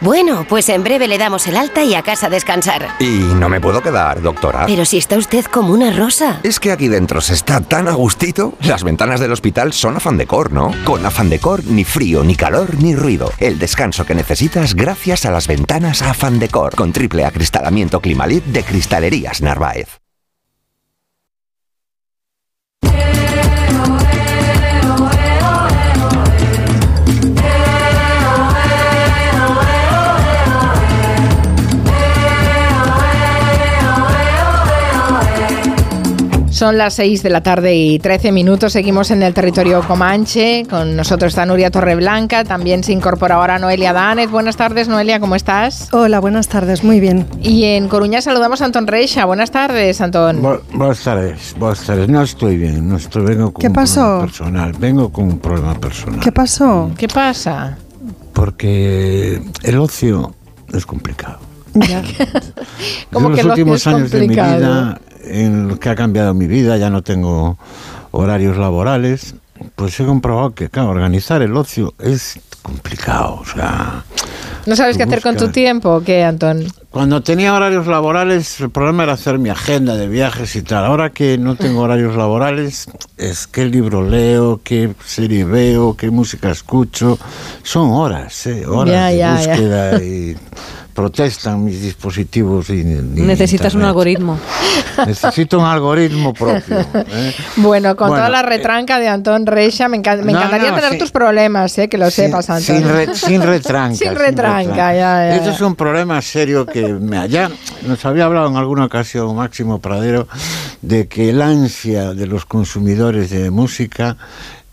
Bueno, pues en breve le damos el alta y a casa a descansar. Y no me puedo quedar, doctora. Pero si está usted como una rosa. Es que aquí dentro se está tan a gustito. Las ventanas del hospital son afán decor, ¿no? Con afán decor, ni frío, ni calor, ni ruido. El descanso que necesitas gracias a las ventanas afán decor. Con triple acristalamiento Climalit de Cristalerías Narváez. Son las 6 de la tarde y 13 minutos. Seguimos en el territorio Comanche. Con nosotros está Nuria Torreblanca. También se incorpora ahora Noelia Danet. Buenas tardes, Noelia, ¿cómo estás? Hola, buenas tardes, muy bien. Y en Coruña saludamos a Antón Reixa. Buenas tardes, Antón. Bu buenas tardes, buenas tardes. No estoy bien, no estoy, vengo con ¿Qué pasó? un problema personal. Vengo con un problema personal. ¿Qué pasó? ¿Qué pasa? Porque el ocio es complicado. Ya. ¿Cómo Yo que en el los ocio últimos es años de mi vida, en lo que ha cambiado mi vida, ya no tengo horarios laborales, pues he comprobado que, claro, organizar el ocio es complicado. O sea, ¿No sabes qué hacer con tu tiempo o qué, Antón? Cuando tenía horarios laborales, el problema era hacer mi agenda de viajes y tal. Ahora que no tengo horarios laborales, es qué libro leo, qué serie veo, qué música escucho. Son horas, ¿eh? horas Ya, de ya, ya. búsqueda y protestan mis dispositivos. Y, y Necesitas un algoritmo. Necesito un algoritmo propio. ¿eh? Bueno, con Bueno, toda la eh, retranca de Antón Reixa, me, encan- me No, encantaría no, tener tus problemas, eh, que lo sepas, Antón. Sin, re- sin retranca. Sin retranca, ya, ya, Esto ya. es un problema serio que me ya nos había hablado en alguna ocasión Máximo Pradero de que el ansia de los consumidores de música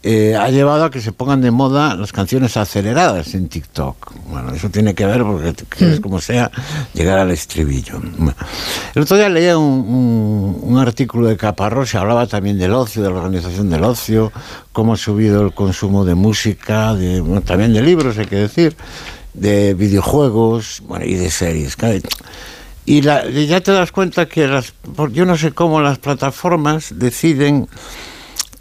eh, ha llevado a que se pongan de moda las canciones aceleradas en TikTok. Bueno, eso tiene que ver porque quieres como sea llegar al estribillo. Bueno, El otro día leía un, un- un artículo de Caparrós hablaba también del ocio, de la organización del ocio, cómo ha subido el consumo de música, de, bueno, también de libros, hay que decir, de videojuegos bueno, y de series. Y, la- y ya te das cuenta que las, yo no sé cómo las plataformas deciden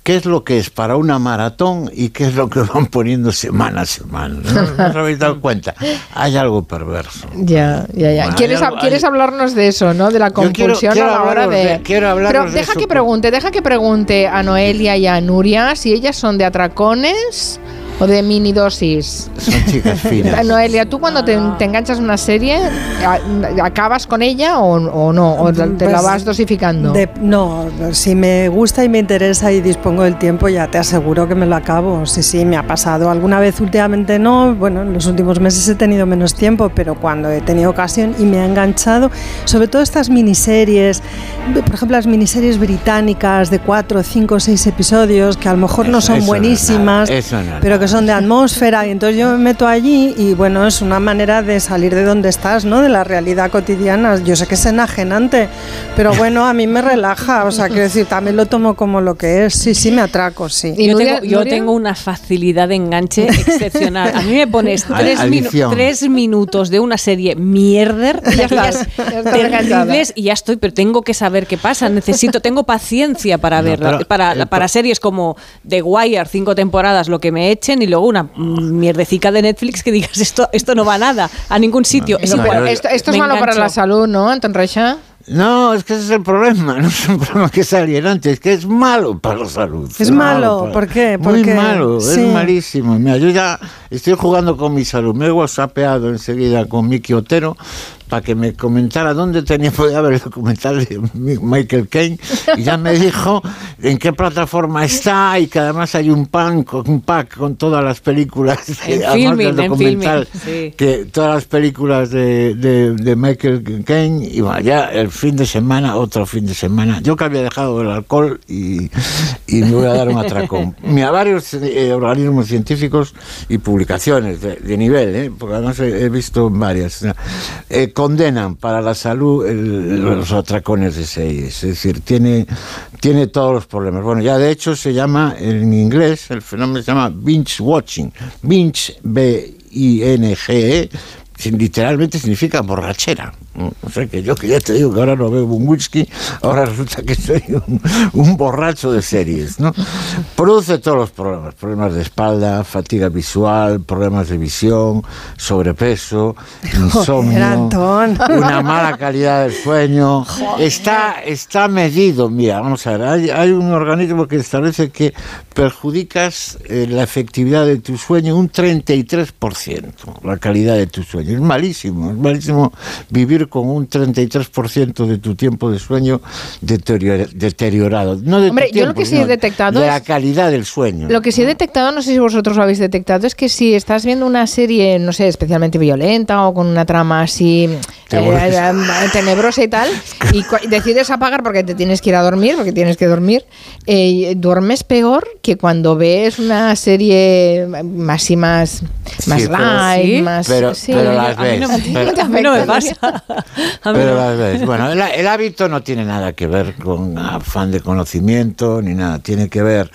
qué es lo que es para una maratón y qué es lo que van poniendo semana a semana. ¿No, ¿No os habéis dado cuenta? Hay algo perverso. Ya, ya, ya. Bueno, ¿Quieres, algo- ¿Quieres hablarnos de eso, no? De la compulsión quiero a la hora de... de- quiero Pero de deja eso que por- pregunte, deja que pregunte a Noelia y a Nuria si ellas son de atracones o de mini dosis. Son chicas finas. Noelia, ¿tú cuando te, te enganchas en una serie, a- acabas con ella o, o no? ¿O te la Pues, vas dosificando? de- no, si me gusta y me interesa y dispongo del tiempo, ya te aseguro que me lo acabo. Sí, sí, me ha pasado. Alguna vez últimamente no, bueno, en los últimos meses he tenido menos tiempo, pero cuando he tenido ocasión y me ha enganchado, sobre todo estas miniseries, por ejemplo las miniseries británicas de cuatro, cinco, seis episodios, que a lo mejor no Eso- son no buenísimas, no pero que son de atmósfera y entonces yo me meto allí y bueno, es una manera de salir de donde estás, ¿no? De la realidad cotidiana. Yo sé que es enajenante, pero bueno, a mí me relaja, o sea, quiero decir, también lo tomo como lo que es. Sí, sí, me atraco, sí. ¿Y Yo, Nuria- tengo, yo tengo una facilidad de enganche excepcional. A mí me pones tres, minu- tres minutos de una serie mierder, de Ya terribles, y ya estoy, pero tengo que saber qué pasa. Necesito, tengo paciencia para No, verla. Para, el para series como The Wire, cinco temporadas, lo que me echen, y luego una mierdecica de Netflix que digas esto, esto no va a nada, a ningún sitio. Es No, igual. pero esto, esto es malo para la salud, ¿no, Anton Reixa? No, es que ese es el problema. No es un problema que es alienante, es que es malo para la salud. Es malo, ¿por qué? Muy Porque- malo, sí. es malísimo. Mira, yo ya estoy jugando con mi salud. Me he whatsappeado enseguida con Miki Otero para que me comentara dónde tenía podía ver el documental de Mi- Michael Caine y ya me dijo en qué plataforma está y que además hay un, pan, con- un pack con todas las películas además filming, del en documental filming, sí. que todas las películas de, de, de Michael Caine y bueno, ya el fin de semana, otro fin de semana. Yo que había dejado el alcohol y, y me voy a dar un atracón. Mira, varios eh, organismos científicos y publicaciones de, de nivel, ¿eh? porque además he, he visto varias, eh, condenan para la salud los atracones de series. Es decir, tiene, tiene todos los problemas. Bueno, ya de hecho se llama en inglés, el fenómeno se llama binge watching. Binge, B-I-N-G-E, sin- literalmente significa borrachera. O sea que yo que ya te digo que ahora no bebo un whisky, ahora resulta que soy un, un borracho de series, ¿no? Produce todos los problemas, problemas de espalda, fatiga visual, problemas de visión, sobrepeso, insomnio, una mala calidad del sueño. Está, está medido, mira, vamos a ver, hay, hay un organismo que establece que perjudicas eh, la efectividad de tu sueño un 33%, la calidad de tu sueño. Es malísimo, es malísimo vivir con un 33% de tu tiempo de sueño deteriora- deteriorado. No de tu Hombre, yo lo tiempo, que sí he detectado de es- la calidad del sueño. Lo que sí he detectado, no sé si vosotros lo habéis detectado, es que si estás viendo una serie, no sé, especialmente violenta o con una trama así Te eh, eh, tenebrosa y tal, y y decides apagar porque te tienes que ir a dormir, porque tienes que dormir, eh, duermes peor que cuando ves una serie así más, más Sí, pero- light, ¿Sí? más... Pero- sí. pero las A mí no, ves, pero- a mí no me pasa. Pero no. las ves. Bueno, el, el hábito no tiene nada que ver con afán de conocimiento ni nada. Tiene que ver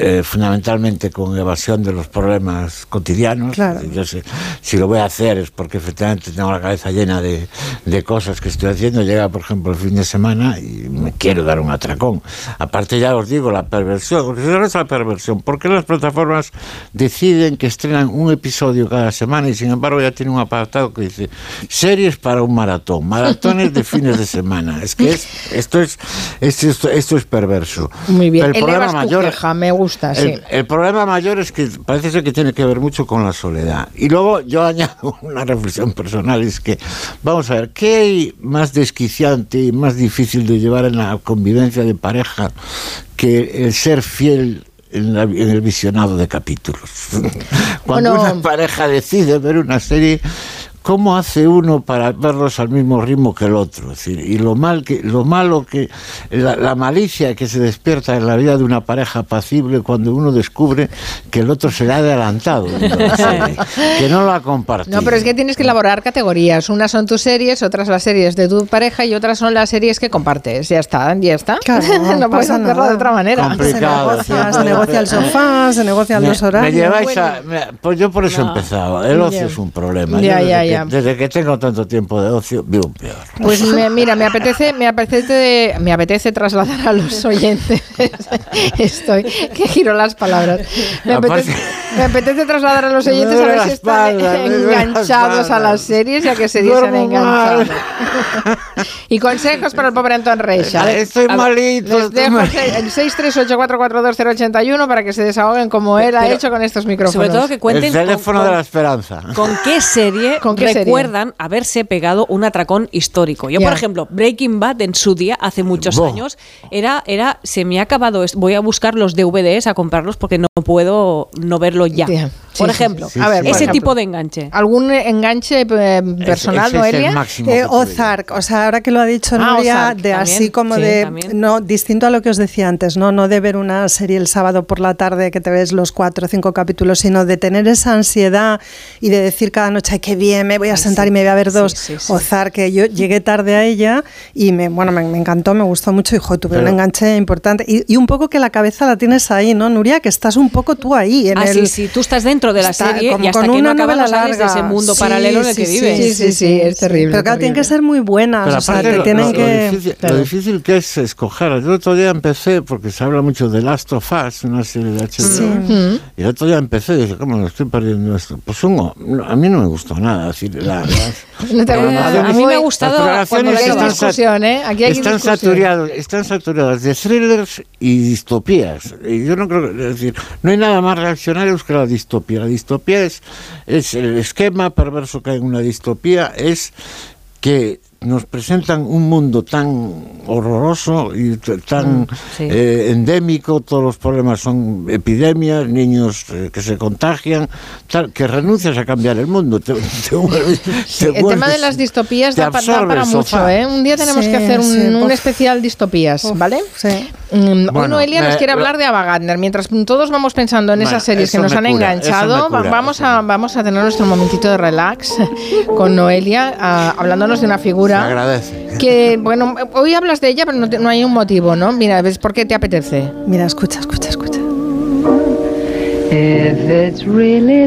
eh, fundamentalmente con evasión de los problemas cotidianos. Claro. Yo sé, si lo voy a hacer es porque efectivamente tengo la cabeza llena de, de cosas que estoy haciendo. Llega, por ejemplo, el fin de semana y me quiero dar un atracón. Aparte, ya os digo, la perversión. ¿Qué es la perversión? ¿Por qué las plataformas deciden que estrenan un episodio cada semana y sin embargo ya tiene un apartado que dice series para un maratón, maratones de fines de semana? Es que es, esto, es, esto, esto, esto es perverso. Muy bien, El problema elevas mayor queja, me gusta, sí. el, el problema mayor es que parece ser que tiene que ver mucho con la soledad. Y luego yo añado una reflexión personal, es que, vamos a ver, ¿qué hay más desquiciante y más difícil de llevar en la convivencia de pareja que el ser fiel en, la- en el visionado de capítulos? Cuando Bueno. una pareja decide ver una serie... ¿Cómo hace uno para verlos al mismo ritmo que el otro? Es decir, y lo mal que, lo malo que, la, la malicia que se despierta en la vida de una pareja apacible cuando uno descubre que el otro se le ha adelantado, viendo la serie, que no lo ha compartido. No, pero es que tienes que elaborar categorías. Unas son tus series, otras las series de tu pareja y otras son las series que compartes. Ya está, ya está. Claro, no puedes hacerlo nada. de otra manera. Complicado. Se negocia, se negocia el sofá, se negocian Me- los me horarios. lleváis a- me- pues yo por eso No. he empezado. El ocio Ya. es un problema. Ya, desde, ya, que, desde que tengo tanto tiempo de ocio, vivo peor. Pues me- mira, me apetece, me apetece, me apetece trasladar a los oyentes Estoy, que giro las palabras. Me apetece, me apetece trasladar a los oyentes a ver si están espalda, la enganchados a las series y a series se han Duermo mal. enganchado. y consejos para el pobre Antón Reixa. Estoy A ver, malito, Les dejo el 638442081 para que se desahoguen como él ha Pero, hecho con estos micrófonos. Sobre todo que cuenten El teléfono con- de con- la esperanza. ¿Con qué serie ¿Con serie? recuerdan haberse pegado un atracón histórico? Yo, por ejemplo, Breaking Bad en su día, hace muchos años, era, era, se me ha acabado, voy a buscar los DVDs a comprarlos porque no puedo no verlo ya. Ya. Por Sí, sí, ejemplo, sí. A ver, por ese ejemplo. tipo de enganche. ¿Algún enganche eh, personal, ese es el Noelia? máximo Eh, Ozark, o sea, ahora que lo ha dicho Ah, Nuria, Ozark, de también, así como sí, de, también. no, distinto a lo que os decía antes, no, no de ver una serie el sábado por la tarde que te ves los cuatro o cinco capítulos, sino de tener esa ansiedad y de decir cada noche, ay, qué bien, me voy a sentar y me voy a ver Sí, dos. sí, sí. Ozark, que yo llegué tarde a ella y me, bueno, me, me encantó, me gustó mucho y jo, tuve un Pero- enganche importante. Y, y un poco que la cabeza la tienes ahí, ¿no, Nuria? Que estás un poco tú ahí. En Ah, el, sí, sí, tú estás dentro de la Está serie como y hasta con que no una acaba novela no sales de ese mundo Sí, paralelo en el que sí, vives. Sí, sí, sí, es terrible. Pero claro, tienen que ser muy buenas, Pero o sea, aparte te lo, tienen lo- lo que... difícil, Claro. lo difícil que es escoger. El otro día empecé, porque se habla mucho de Last of Us, una serie de HBO, y el otro día empecé y dije, ¿cómo me estoy perdiendo esto? Pues uno, no, a mí no me gustó nada. Decir, la- No te a mí me ha gustado las Cuando relaciones hay están, discusión, ¿eh? Aquí hay están discusión. saturados, están saturadas de thrillers y distopías. Y yo no creo es decir, no hay nada más reaccionario que la distopía. La distopía es, el esquema perverso que hay en una distopía, es que nos presentan un mundo tan horroroso y tan sí. eh, endémico, todos los problemas son epidemias, niños eh, que se contagian, tal, que renuncias a cambiar el mundo. Te, te vuelves- Sí, te el tema de vuelves- las distopías da, da para mucho. ¿eh? Un día tenemos Sí, que hacer un, sí, un especial distopías, Uf, ¿vale? Sí. Mm, Hoy Bueno, Noelia nos me- quiere hablar de Ava Gardner. Mientras todos vamos pensando en Bueno, esas series que nos han cura, enganchado, cura, vamos, a, vamos a tener nuestro momentito de relax con Noelia, ah, hablándonos de una Se figura agradece. que, bueno, hoy hablas de ella, pero no, te- no hay un motivo, ¿no? Mira, ¿ves por qué te apetece? Mira, escucha, escucha, escucha. If it's really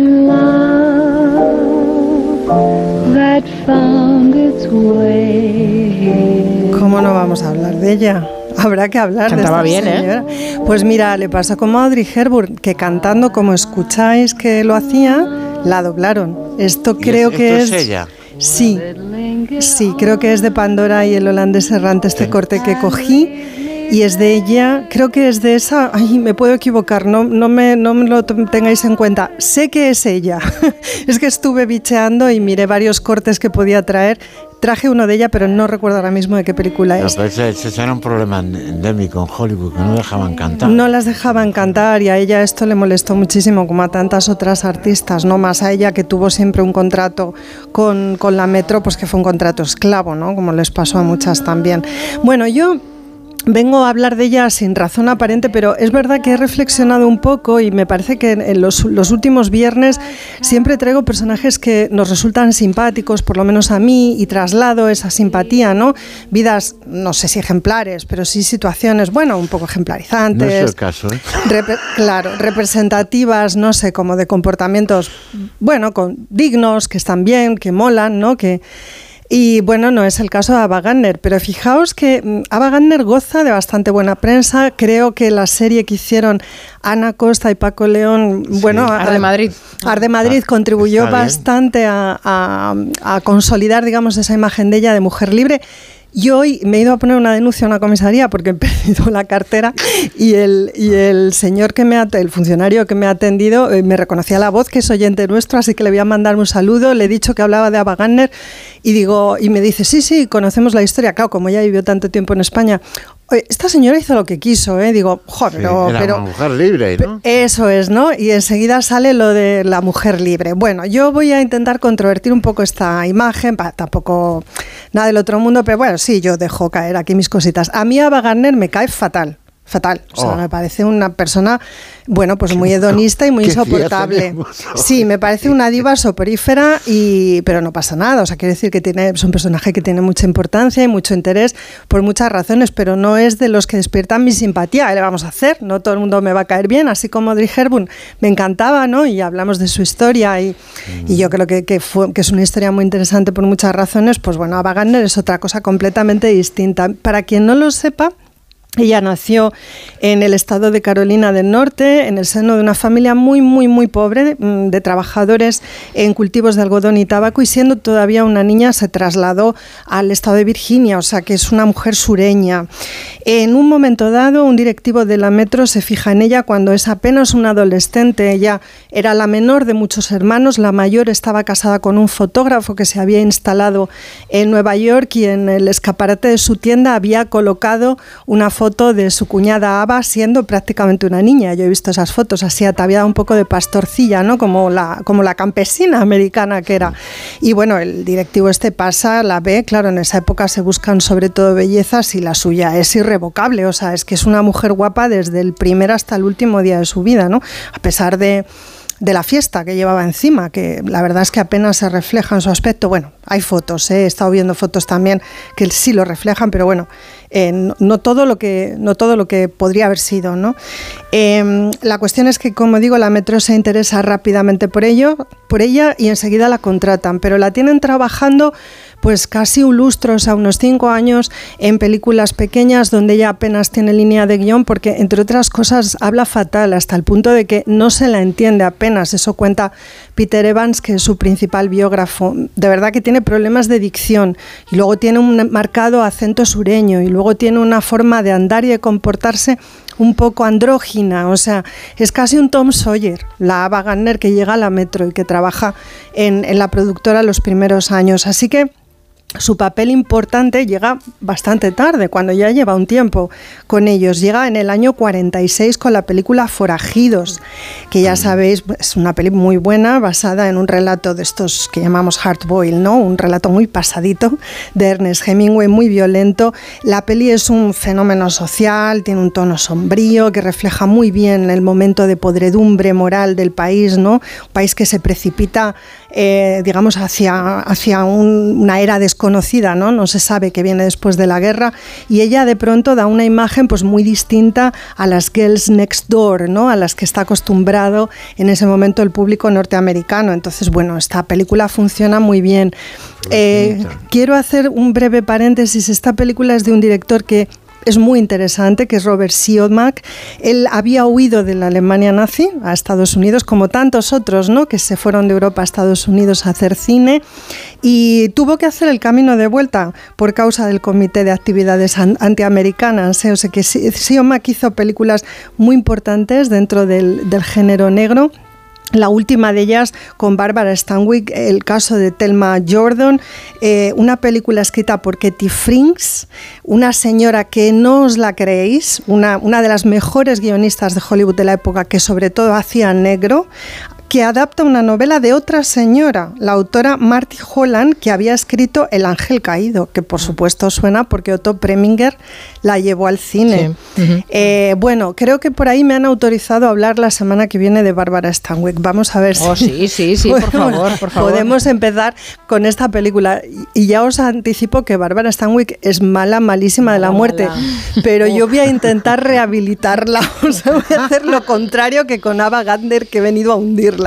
love that found its way. ¿Cómo no vamos a hablar de ella? Habrá que hablar Cantaba de esta bien, ¿eh? señora. Pues mira, le pasó como a Audrey Hepburn, que cantando como escucháis que lo hacía, la doblaron. Esto creo es- que esto es... es ella. Sí, sí, creo que es de Pandora y el holandés errante este corte que cogí. Y es de ella, creo que es de esa, ay, me puedo equivocar, no, no, me, no me lo tengáis en cuenta, sé que es ella. es que estuve bicheando y miré varios cortes que podía traer. Traje uno de ella, pero no recuerdo ahora mismo de qué película No, es. ese, ese era un problema endémico en Hollywood, que no dejaban cantar. No las dejaban cantar y a ella esto le molestó muchísimo, como a tantas otras artistas, no más a ella que tuvo siempre un contrato con, con la Metro, pues que fue un contrato esclavo, ¿no? Como les pasó a muchas también. Bueno, yo Vengo a hablar de ella sin razón aparente, pero es verdad que he reflexionado un poco y me parece que en- los, los últimos viernes siempre traigo personajes que nos resultan simpáticos, por lo menos a mí, y traslado esa simpatía, ¿no? Vidas, no sé si ejemplares, pero sí situaciones, bueno, un poco No ejemplarizantes. es el caso, ¿eh? Repe- claro, representativas, no sé, como de comportamientos, bueno, con, dignos, que están bien, que molan, ¿no? Que, y bueno, no es el caso de Ava Gardner, pero fijaos que mm, Ava Gardner goza de bastante buena prensa. Creo que la serie que hicieron Ana Costa y Paco León, bueno, Arde Madrid. Arde Madrid Ah, contribuyó bastante a, a- a consolidar, digamos, esa imagen de ella de mujer libre. Y hoy me he ido a poner una denuncia a una comisaría porque he perdido la cartera y el, y el señor que me ha, el funcionario que me ha atendido eh, me reconocía la voz que es oyente nuestro, así que le voy a mandar un saludo. Le he dicho que hablaba de Ava Gardner y digo y me dice sí sí conocemos la historia. Claro, como ella vivió tanto tiempo en España, "Oye, esta señora hizo lo que quiso, ¿eh? Digo, joder, Sí, pero, era pero una mujer libre, ¿no? eso es, ¿no? Y enseguida sale lo de la mujer libre. Bueno, yo voy a intentar controvertir un poco esta imagen, pa- tampoco nada del otro mundo, pero bueno, sí, yo dejo caer aquí mis cositas. A mí Ava Gardner me cae fatal. Fatal, o sea, Oh. me parece una persona, bueno, pues muy hedonista y muy insoportable. Sí, me parece una diva soporífera, y, pero no pasa nada. O sea, quiere decir que tiene, es un personaje que tiene mucha importancia y mucho interés por muchas razones, pero no es de los que despiertan mi simpatía. ¿Qué le vamos a hacer? No todo el mundo me va a caer bien, así como Audrey Hepburn me encantaba, ¿no? Y hablamos de su historia y, y yo creo que, que, fue, que es una historia muy interesante por muchas razones. Pues bueno, Ava Gardner es otra cosa completamente distinta. Para quien no lo sepa, Ella nació en el estado de Carolina del Norte, en el seno de una familia muy, muy, muy pobre, mm, de trabajadores en cultivos de algodón y tabaco, y siendo todavía una niña se trasladó al estado de Virginia, o sea que es una mujer sureña. En un momento dado, un directivo de la Metro se fija en ella cuando es apenas una adolescente. Ella era la menor de muchos hermanos, la mayor estaba casada con un fotógrafo que se había instalado en Nueva York y en el escaparate de su tienda había colocado una foto de su cuñada Ava siendo prácticamente una niña. Yo he visto esas fotos así ataviada un poco de pastorcilla, ¿no? Como la, como la campesina americana que era. Y bueno, el directivo este pasa, la ve, claro, en esa época se buscan sobre todo bellezas y la suya es irrevocable, o sea, es que es una mujer guapa desde el primer hasta el último día de su vida, ¿no? A pesar de de la fiesta que llevaba encima, que la verdad es que apenas se refleja en su aspecto. Bueno, hay fotos, ¿eh? he estado viendo fotos también que sí lo reflejan, pero bueno, eh, no, todo lo que, no todo lo que podría haber sido. ¿no? Em, la cuestión es que, como digo, la Metro se interesa rápidamente por, ello, por ella y enseguida la contratan, pero la tienen trabajando pues casi un lustro, o sea, unos cinco años en películas pequeñas donde ella apenas tiene línea de guion porque, entre otras cosas, habla fatal hasta el punto de que no se la entiende apenas. Eso cuenta Peter Evans, que es su principal biógrafo. De verdad que tiene problemas de dicción y luego tiene un marcado acento sureño y luego tiene una forma de andar y de comportarse un poco andrógina, o sea, es casi un Tom Sawyer, la Ava Gardner que llega a la Metro y que trabaja en, en la productora los primeros años. Así que su papel importante llega bastante tarde, cuando ya lleva un tiempo con ellos. Llega en el año 46 con la película Forajidos, que ya sabéis, es una peli muy buena, basada en un relato de estos que llamamos Hard Boil, ¿no? Un relato muy pasadito de Ernest Hemingway, muy violento. La peli es un fenómeno social, tiene un tono sombrío que refleja muy bien el momento de podredumbre moral del país, ¿no? Un país que se precipita eh, digamos, hacia, hacia una era desconocida, ¿no? No se sabe qué viene después de la guerra y ella de pronto da una imagen pues muy distinta a las Girls Next Door, ¿no? A las que está acostumbrado en ese momento el público norteamericano. Entonces, bueno, esta película funciona muy bien. Eh, quiero hacer un breve paréntesis. Esta película es de un director que es muy interesante, que es Robert Siodmak. Él había huido de la Alemania nazi a Estados Unidos, como tantos otros, ¿no? que se fueron de Europa a Estados Unidos a hacer cine, y tuvo que hacer el camino de vuelta por causa del Comité de Actividades Antiamericanas. ¿eh? O sea que Siodmak hizo películas muy importantes dentro del, del género negro la última de ellas con Barbara Stanwyck, el caso de Thelma Jordan, eh, una película escrita por Katie Frings, una señora que no os la creéis, una, una de las mejores guionistas de Hollywood de la época que sobre todo hacía negro, que adapta una novela de otra señora, la autora Marty Holland, que había escrito El ángel caído, que por supuesto suena porque Otto Preminger la llevó al cine. Eh, bueno, creo que por ahí me han autorizado a hablar la semana que viene de Bárbara Stanwyck. Vamos a ver oh, sí, sí, sí, por favor, por favor. Podemos empezar con esta película. Y ya os anticipo que Bárbara Stanwyck es mala, malísima de la muerte, pero yo voy a intentar rehabilitarla. O sea, voy a hacer lo contrario que con Ava Gardner, que he venido a hundirla.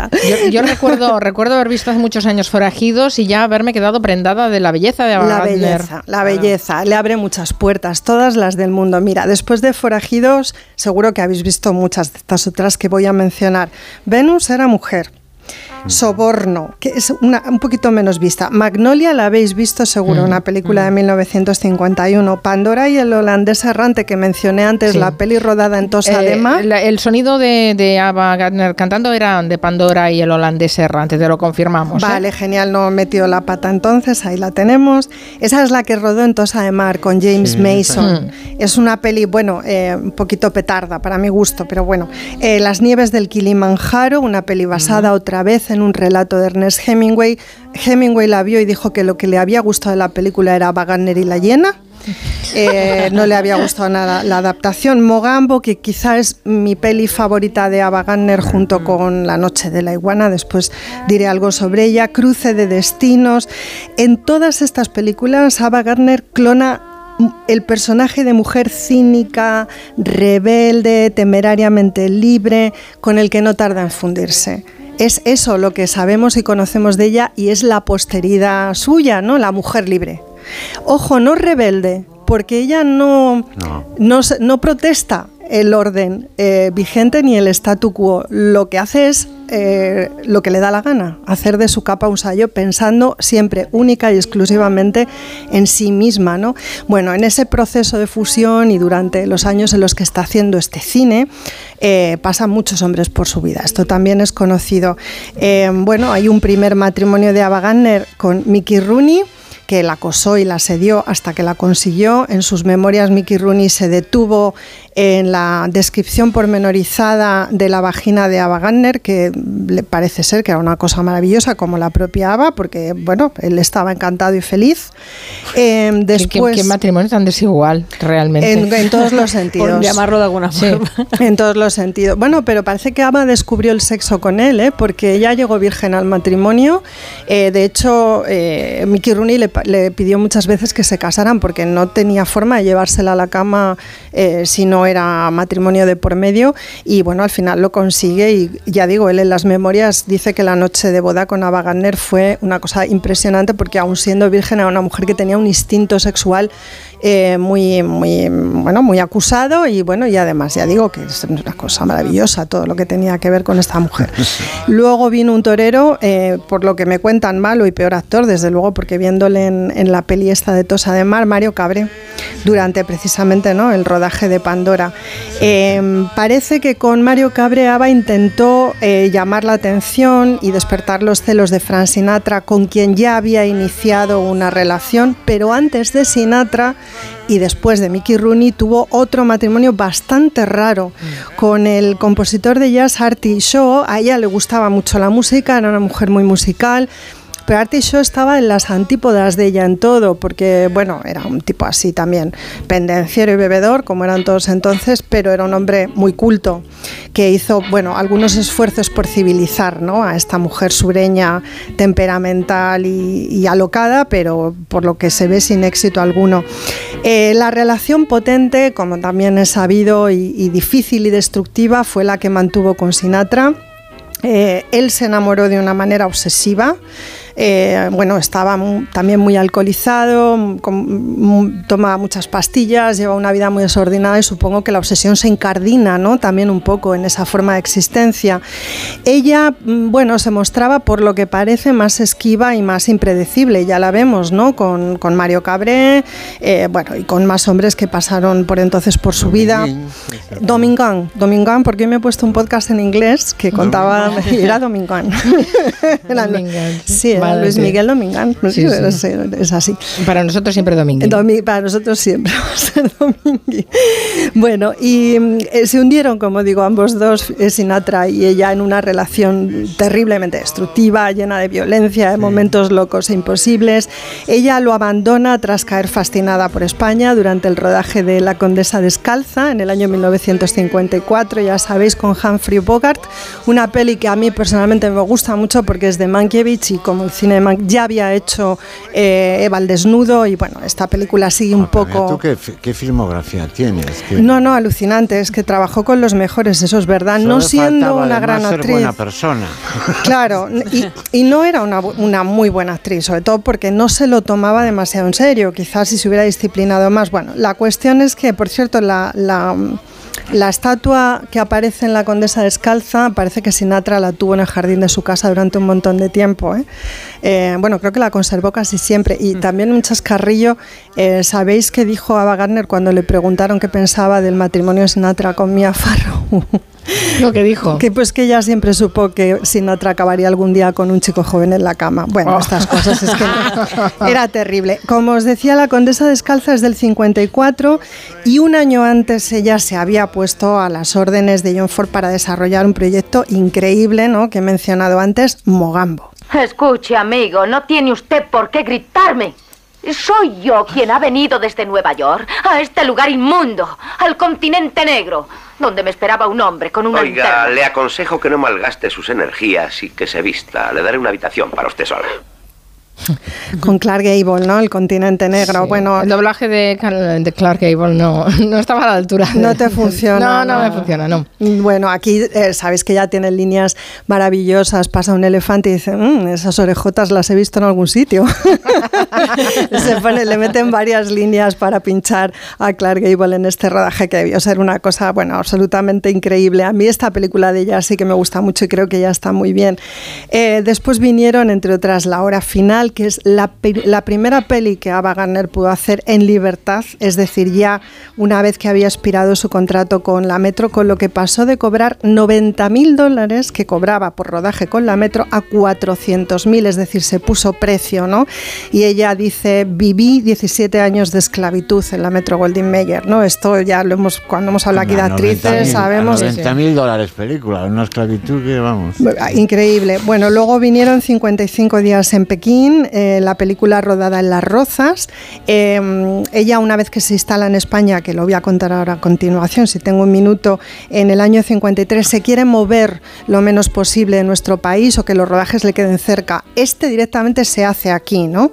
Yo, recuerdo, recuerdo haber visto hace muchos años Forajidos y ya haberme quedado prendada de la belleza de La belleza, la belleza. Le abre muchas puertas, todas las del mundo. Mira, después de Forajidos, seguro que habéis visto muchas de estas otras que voy a mencionar. Venus era mujer. Soborno, que es una, un poquito menos vista. Magnolia la habéis visto seguro, mm, una película de 1951. Mm. Pandora y el holandés errante que mencioné antes, la peli rodada en Tosa de eh, El sonido de, de Ava Gardner cantando era de Pandora y el holandés errante, te lo confirmamos. ¿eh? Vale, genial, no metió la pata entonces, ahí la tenemos. Esa es la que rodó en Tosa de Mar con James Mason. Es una peli, bueno, eh, un poquito petarda para mi gusto, pero bueno. Las nieves del Kilimanjaro, una peli basada mm. otra vez en un relato de Ernest Hemingway. Hemingway la vio y dijo que lo que le había gustado de la película era Wagner y la hiena. Eh, no le había gustado nada la adaptación. Mogambo, que quizá es mi peli favorita de Ava Gardner junto con La Noche de la Iguana, después diré algo sobre ella. Cruce de Destinos. En todas estas películas, Ava Gardner clona el personaje de mujer cínica, rebelde, temerariamente libre, con el que no tarda en fundirse es eso lo que sabemos y conocemos de ella y es la posteridad suya, ¿no? La mujer libre. Ojo, no rebelde, porque ella no, no. no protesta el orden eh, vigente ni el statu quo. Lo que hace es eh, lo que le da la gana, hacer de su capa un sayo pensando siempre única y exclusivamente en sí misma. ¿no? Bueno, en ese proceso de fusión y durante los años en los que está haciendo este cine, eh, pasan muchos hombres por su vida. Esto también es conocido. Eh, bueno, hay un primer matrimonio de Ava Gardner con Mickey Rooney que la acosó y la asedió hasta que la consiguió. En sus memorias, Mickey Rooney se detuvo en la descripción pormenorizada de la vagina de Ava Gardner, que le parece ser que era una cosa maravillosa, como la propia Ava, porque bueno, él estaba encantado y feliz. Eh, ¿Qué- después, ¿Qué, qué matrimonio tan desigual, realmente? En- en todos los sentidos. Por llamarlo de alguna Sí. forma. En todos los sentidos. Bueno, pero parece que Ava descubrió el sexo con él, ¿eh? porque ella llegó virgen al matrimonio. Eh, de hecho, eh, Mickey Rooney le, le pidió muchas veces que se casaran porque no tenía forma de llevársela a la cama eh, si no era matrimonio de por medio. Y bueno, al final lo consigue. Y ya digo, él en las memorias dice que la noche de boda con Ava Gardner fue una cosa impresionante porque, aún siendo virgen, era una mujer que tenía un instinto sexual eh, muy, muy, bueno, muy acusado y bueno, y además ya digo que es una cosa maravillosa todo lo que tenía que ver con esta mujer. Luego vino un torero, eh, por lo que me cuentan, malo y peor actor, desde luego, porque viéndole en, en la peli esta de Tosa de Mar, Mario Cabre, durante precisamente ¿no? el rodaje de Pandora. Eh, parece que con Mario Cabre Ava intentó llamar la atención y despertar los celos de Frank Sinatra, con quien ya había iniciado una relación, pero antes de Sinatra y después de Mickey Rooney tuvo otro matrimonio bastante raro con el compositor de jazz Artie Shaw. A ella le gustaba mucho la música, era una mujer muy musical. Pero Artie Shaw estaba en las antípodas de ella en todo, porque, bueno, era un tipo así también, pendenciero y bebedor, como eran todos entonces, pero era un hombre muy culto, que hizo, bueno, algunos esfuerzos por civilizar ¿no? a esta mujer sureña temperamental y, y alocada, pero por lo que se ve sin éxito alguno. Eh, la relación potente, como también es sabido, y, y difícil y destructiva, fue la que mantuvo con Sinatra. Eh, él se enamoró de una manera obsesiva. Eh, bueno, estaba también muy alcoholizado, con- tomaba muchas pastillas, llevaba una vida muy desordenada y supongo que la obsesión se incardina ¿no? también un poco en esa forma de existencia. Ella, mm, bueno, se mostraba por lo que parece más esquiva y más impredecible, ya la vemos, ¿no? Con, con Mario Cabré, eh, bueno, y con más hombres que pasaron por entonces por su vida. Domingán, Domingán, porque me he puesto un podcast en inglés que contaba, era Domingán. Era- sí, Vale, Luis sí. Miguel Domingán, no Sí, sé, sí. es, así. Para nosotros siempre domingo. Domi- para nosotros siempre va a ser Domingui. Bueno, y mm, eh, se hundieron, como digo, ambos dos, eh, Sinatra y ella, en una relación terriblemente destructiva, llena de violencia, de momentos locos e imposibles. Ella lo abandona tras caer fascinada por España durante el rodaje de La Condesa Descalza en el año 1954, ya sabéis, con Humphrey Bogart, una peli que a mí personalmente me gusta mucho porque es de Mankiewicz y como el cine de Man- ya había hecho eh, Eva al desnudo y bueno, esta película sigue un Pero poco... ¿Tú qué, fi- qué filmografía tienes? No, no, alucinante, es que trabajó con los mejores, eso es verdad, solo no siendo una gran ser actriz. buena persona. Claro, y, y no era una, una muy buena actriz, sobre todo porque no se lo tomaba demasiado en serio, quizás si se hubiera disciplinado más. Bueno, la cuestión es que, por cierto, la, la, la estatua que aparece en la Condesa Descalza parece que Sinatra la tuvo en el jardín de su casa durante un montón de tiempo. ¿eh? Eh, bueno, creo que la conservó casi siempre. Y también un chascarrillo, eh, ¿sabéis qué dijo Ava Gardner cuando le preguntaron qué pensaba del matrimonio de Sinatra con Mia Farrow? Lo que dijo. Que pues que ella siempre supo que Sinatra acabaría algún día con un chico joven en la cama. Bueno, Oh. estas cosas es que no. era terrible. Como os decía, la Condesa Descalza es del 54 y un año antes ella se había puesto a las órdenes de John Ford para desarrollar un proyecto increíble, ¿no? Que he mencionado antes, Mogambo. Escuche, amigo, no tiene usted por qué gritarme. Soy yo quien ha venido desde Nueva York a este lugar inmundo, al continente negro, donde me esperaba un hombre con una Oiga, linterna. le aconsejo que no malgaste sus energías y que se vista. Le daré una habitación para usted sola. con Clark Gable, ¿no? El continente negro. Bueno, el doblaje de, de Clark Gable no, no estaba a la altura. de- No te funciona. No, no me funciona, no. Bueno, aquí eh, sabéis que ya tiene líneas maravillosas. Pasa un elefante y dice, "Mm, esas orejotas las he visto en algún sitio. Se pone, le meten varias líneas para pinchar a Clark Gable en este rodaje que debió ser una cosa, bueno, absolutamente increíble. A mí esta película de ella sí que me gusta mucho y creo que ya está muy bien. Eh, después vinieron, entre otras, La Hora Final, que es la, la primera peli que Ava Gardner pudo hacer en libertad, es decir, ya una vez que había expirado su contrato con la Metro, con lo que pasó de cobrar 90 mil dólares que cobraba por rodaje con la Metro a 400 mil, es decir, se puso precio, ¿no? Y ella dice, viví 17 años de esclavitud en la Metro Goldwyn Mayer, ¿no? Esto ya lo hemos, cuando hemos hablado aquí de actrices, sabemos... 90 mil dólares película, una esclavitud que vamos. Increíble. Bueno, luego vinieron 55 días en Pekín, eh, la película rodada en Las Rozas. Eh, ella, una vez que se instala en España, que lo voy a contar ahora a continuación, si tengo un minuto, en el año 53 se quiere mover lo menos posible de nuestro país o que los rodajes le queden cerca. Este directamente se hace aquí, ¿no?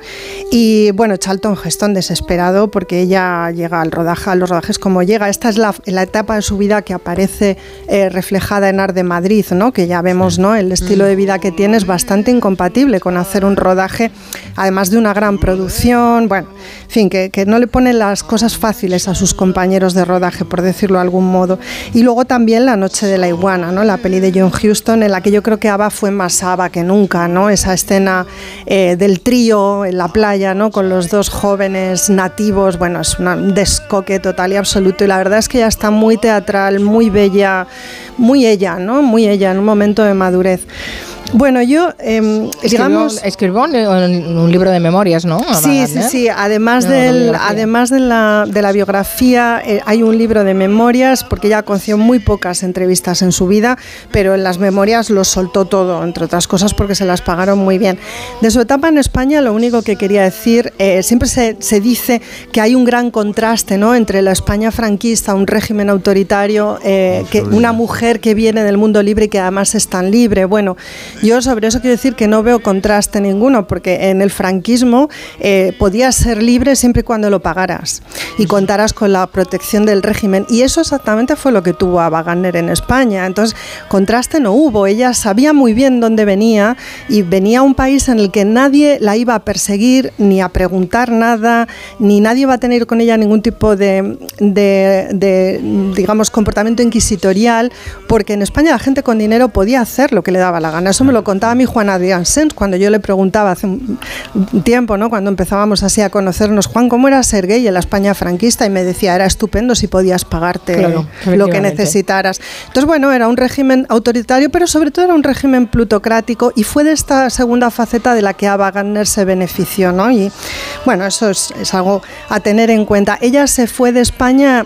Y bueno, Charlton Heston desesperado porque ella llega al rodaje, a los rodajes como llega. Esta es la, la etapa de su vida que aparece eh, reflejada en Ar de Madrid, ¿no? Que ya vemos, ¿no? El estilo de vida que tiene es bastante incompatible con hacer un rodaje, además de una gran producción. Bueno, en fin, que, no le pone las cosas fáciles a sus compañeros de rodaje, por decirlo de algún modo. Y luego también La Noche de la Iguana, ¿no? La peli de John Huston, en la que yo creo que Ava fue más Ava que nunca, ¿no? Esa escena eh, del trío en la playa, ¿no? Con los dos jóvenes nativos, bueno, es un descoque total y absoluto. Y la verdad es que ella está muy teatral, muy bella, muy ella, ¿no? Muy ella, en un momento de madurez. Bueno, yo, Escribió, digamos... escribió un, un- un libro de memorias, ¿no? Sí, sí, Gardner. sí. Además, No, del, además de, la, de la biografía, eh, hay un libro de memorias, porque ella concedió muy pocas entrevistas en su vida, pero en las memorias lo soltó todo, entre otras cosas porque se las pagaron muy bien. De su etapa en España, lo único que quería decir, eh, siempre se, se dice que hay un gran contraste ¿no? entre la España franquista, un régimen autoritario, eh, que una mujer que viene del mundo libre y que además es tan libre. Bueno, yo sobre eso quiero decir que no veo contraste ninguno, porque en el franquismo eh, podías ser libre siempre y cuando lo pagaras y contaras con la protección del régimen. Y eso exactamente fue lo que tuvo a Wagner en España. Entonces, contraste no hubo. Ella sabía muy bien dónde venía y venía a un país en el que nadie la iba a perseguir ni a preguntar nada, ni nadie iba a tener con ella ningún tipo de, de- de, digamos, comportamiento inquisitorial, porque en España la gente con dinero podía hacer lo que le daba la gana. Eso me lo contaba mi Juan Adrián Sens cuando yo le preguntaba hace un tiempo, ¿no? cuando empezábamos así a conocernos, Juan, ¿cómo era ser gay en la España franquista? Y me decía, era estupendo si podías pagarte Claro, lo que necesitaras. Entonces, bueno, era un régimen autoritario, pero sobre todo era un régimen plutocrático y fue de esta segunda faceta de la que Ava Gardner se benefició, ¿no? Y bueno, eso es, es algo a tener en cuenta. Ella se fue de España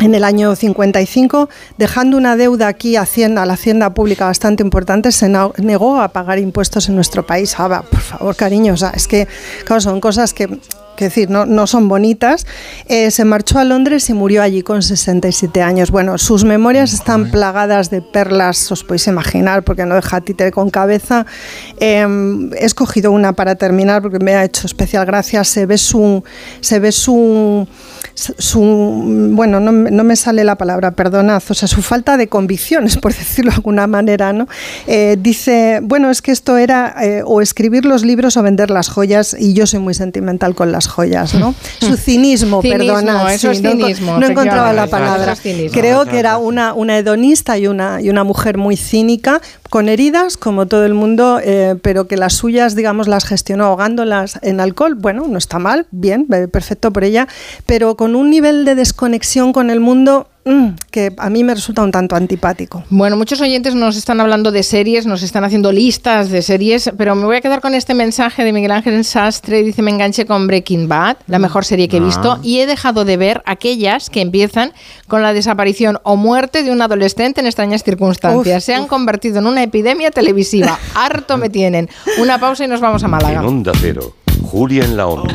en el año 55, dejando una deuda aquí a, Hacienda, a la Hacienda Pública bastante importante, se negó a pagar impuestos en nuestro país. Ava, por favor, cariño, o sea, es que claro, son cosas que, que decir, no, no son bonitas. Eh, se marchó a Londres y murió allí con 67 años. Bueno, sus memorias están plagadas de perlas, os podéis imaginar, porque no deja títere con cabeza. Eh, he escogido una para terminar porque me ha hecho especial gracia. Se ve su, se ve su, su bueno, no, me- no me sale la palabra, perdonad, o sea, su falta de convicciones, por decirlo de alguna manera, ¿no? Eh, dice, bueno, es que esto era eh, o escribir los libros o vender las joyas, y yo soy muy sentimental con las joyas, ¿no? Su cinismo, Cinismo, perdona. eso es no, cinismo, no encontraba la palabra. eso es cinismo. Creo que era una, una hedonista y una, y una mujer muy cínica, con heridas, como todo el mundo, eh, pero que las suyas, digamos, las gestionó ahogándolas en alcohol. Bueno, no está mal, bien, perfecto por ella, pero con un nivel de desconexión con el mundo mm, que a mí me resulta un tanto antipático. Bueno, muchos oyentes nos están hablando de series, nos están haciendo listas de series, pero me voy a quedar con este mensaje de Miguel Ángel Sastre. Dice, me enganché con Breaking Bad, la mejor serie que he Ah. visto, y he dejado de ver aquellas que empiezan con la desaparición o muerte de un adolescente en extrañas circunstancias. Uf, Se han convertido en una epidemia televisiva. Harto me tienen. Una pausa y nos vamos a Málaga. En Onda Cero, Julia en la Onda.